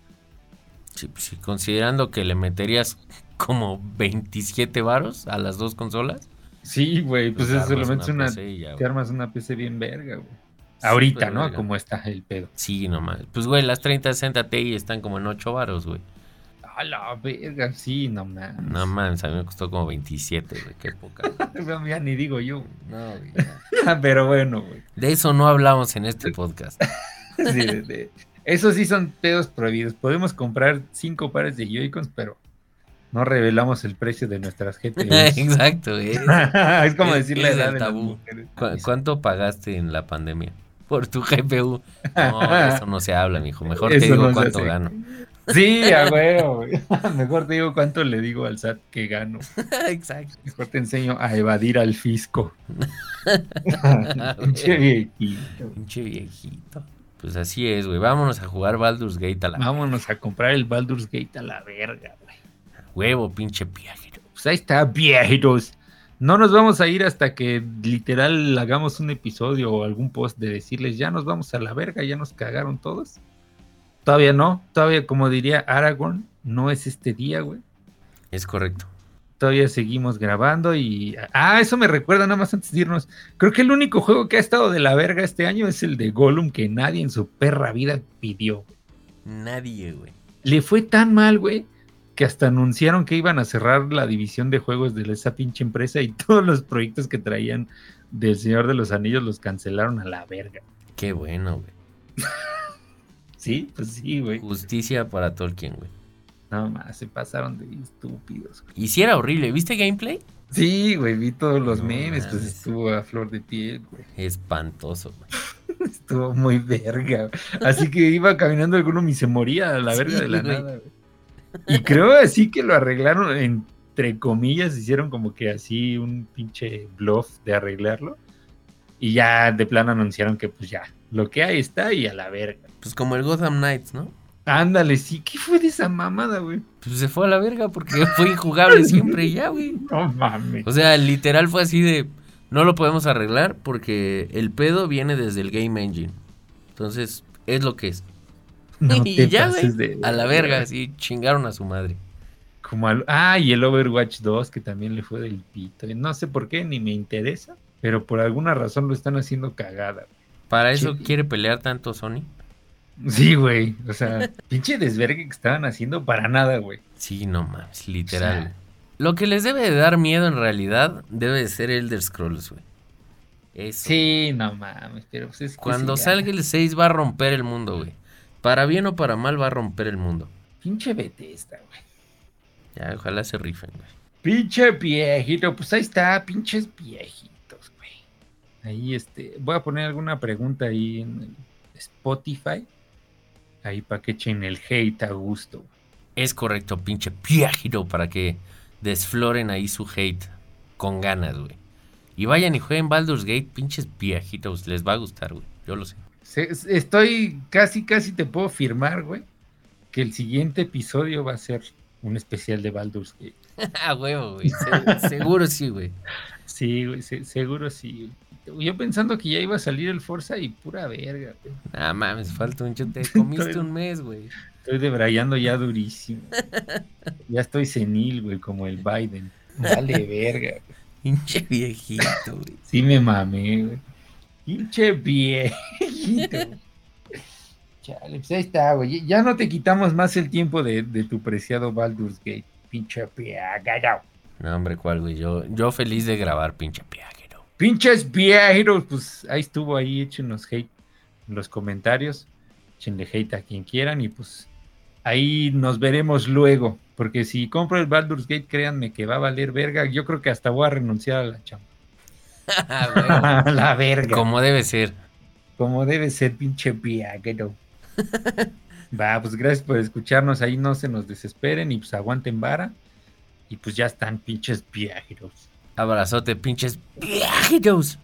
Sí, pues sí, considerando que le meterías como 27 varos a las dos consolas.
Sí, güey, pues,
pues
metes una,
ya,
te armas una PC bien verga, güey.
Sí,
Ahorita,
pero
¿no?
verga.
Como está el pedo.
Sí, nomás. Pues, güey, las 3060 Ti están como en 8 varos, güey.
A la verga, sí, no mames.
No mames, a mí me costó como 27, güey. Qué poca.
Ya ni digo yo.
No, ya.
Pero bueno, güey.
De eso no hablamos en este podcast.
Sí, de- de- Esos sí son pedos prohibidos. Podemos comprar cinco pares de Joy-Cons, pero no revelamos el precio de nuestras GPUs.
Exacto, güey.
es como decir la
el
edad de las
tabú. ¿Cu- ¿Cuánto pagaste en la pandemia? Por tu GPU. No, de eso no se habla, mijo. Mejor te
Eso
digo
no
cuánto gano.
Sí, a huevo. Mejor te digo cuánto le digo al SAT que gano.
Exacto.
Mejor te enseño a evadir al fisco. Pinche viejito.
Pinche viejito. Pues así es, güey. Vámonos a jugar Baldur's Gate a la
Vámonos a comprar el Baldur's Gate a la verga, güey.
huevo, pinche viejito.
Pues ahí está, viejitos. No nos vamos a ir hasta que literal hagamos un episodio o algún post de decirles ya nos vamos a la verga, ya nos cagaron todos. Todavía no, todavía como diría Aragorn, no es este día, güey.
Es correcto.
Todavía seguimos grabando y... Ah, eso me recuerda nada más antes de irnos. Creo que el único juego que ha estado de la verga este año es el de Gollum que nadie en su perra vida pidió.
Nadie, güey.
Le fue tan mal, güey, que hasta anunciaron que iban a cerrar la división de juegos de esa pinche empresa y todos los proyectos que traían del Señor de los Anillos los cancelaron a la verga.
Qué bueno, güey.
Sí, pues sí, güey.
Justicia para Tolkien, güey.
No más, se pasaron de estúpidos. güey.
Y si era horrible. ¿Viste gameplay?
Sí, güey, vi todos los
No
memes, pues estuvo a flor de piel, güey.
Espantoso, güey.
Estuvo muy verga. Así que iba caminando alguno y se moría a la
Sí,
verga de la
güey.
nada, güey. Y creo así que lo arreglaron, entre comillas, hicieron como que así un pinche bluff de arreglarlo. Y ya de plano anunciaron que pues ya, lo que hay está y a la verga.
Pues como el Gotham Knights, ¿no?
Ándale, sí, ¿qué fue de esa mamada, güey?
Pues se fue a la verga porque fue injugable siempre y ya, güey.
No mames.
O sea, literal fue así de... No lo podemos arreglar porque el pedo viene desde el Game Engine. Entonces, es lo que es.
No
y
te
ya,
pases
güey.
de
A la verga, así chingaron a su madre.
Como al- ah, y el Overwatch 2 que también le fue del pito. No sé por qué, ni me interesa, pero por alguna razón lo están haciendo cagada.
¿Para eso
Sí.
quiere pelear tanto Sony?
Sí, güey. O sea, pinche desvergue que estaban haciendo para nada, güey.
Sí, no mames, literal.
O sea.
Lo que les debe de dar miedo en realidad debe de ser Elder Scrolls, güey. Eso.
Sí, no mames, pero pues es que
Cuando
sí,
salga el 6 va a romper el mundo, güey. Para bien o para mal va a romper el mundo.
Pinche Bethesda, güey.
Ya, ojalá se rifen, güey.
Pinche viejito, pues ahí está, pinches viejitos. Ahí, este, voy a poner alguna pregunta ahí en Spotify. Ahí para que echen el hate a gusto.
Es correcto, pinche viejito, para que desfloren ahí su hate con ganas, güey. Y vayan y jueguen Baldur's Gate, pinches viejitos, les va a gustar, güey. Yo lo sé.
Estoy casi, casi te puedo firmar, güey, que el siguiente episodio va a ser un especial de Baldur's Gate.
Ah, huevo, güey. Se- seguro sí, güey.
Sí, güey, se- seguro sí. Yo pensando que ya iba a salir el Forza y pura verga, güey.
Ah, mames, falta un chute. Comiste un mes, güey.
Estoy debrayando ya durísimo. Ya estoy senil, güey, como el Biden. Dale verga. güey.
Pinche viejito, güey.
Sí me mamé, güey. Pinche viejito. Chale, pues ahí está, güey. Ya no te quitamos más el tiempo de, de tu preciado Baldur's Gate. Pinche viejito.
No, hombre, ¿cuál, güey? Yo, yo feliz de grabar, pinche viejero.
Pinches viejitos, pues ahí estuvo, ahí échenos hate en los comentarios. Échenle hate a quien quieran y pues ahí nos veremos luego. Porque si compro el Baldur's Gate, créanme que va a valer verga. Yo creo que hasta voy a renunciar a la chamba. la verga.
Como debe ser.
Como debe ser, pinche viajero. Va, pues gracias por escucharnos. Ahí no se nos desesperen y pues aguanten vara. Y pues ya están pinches viajeros.
Abrazote, pinches viajeros.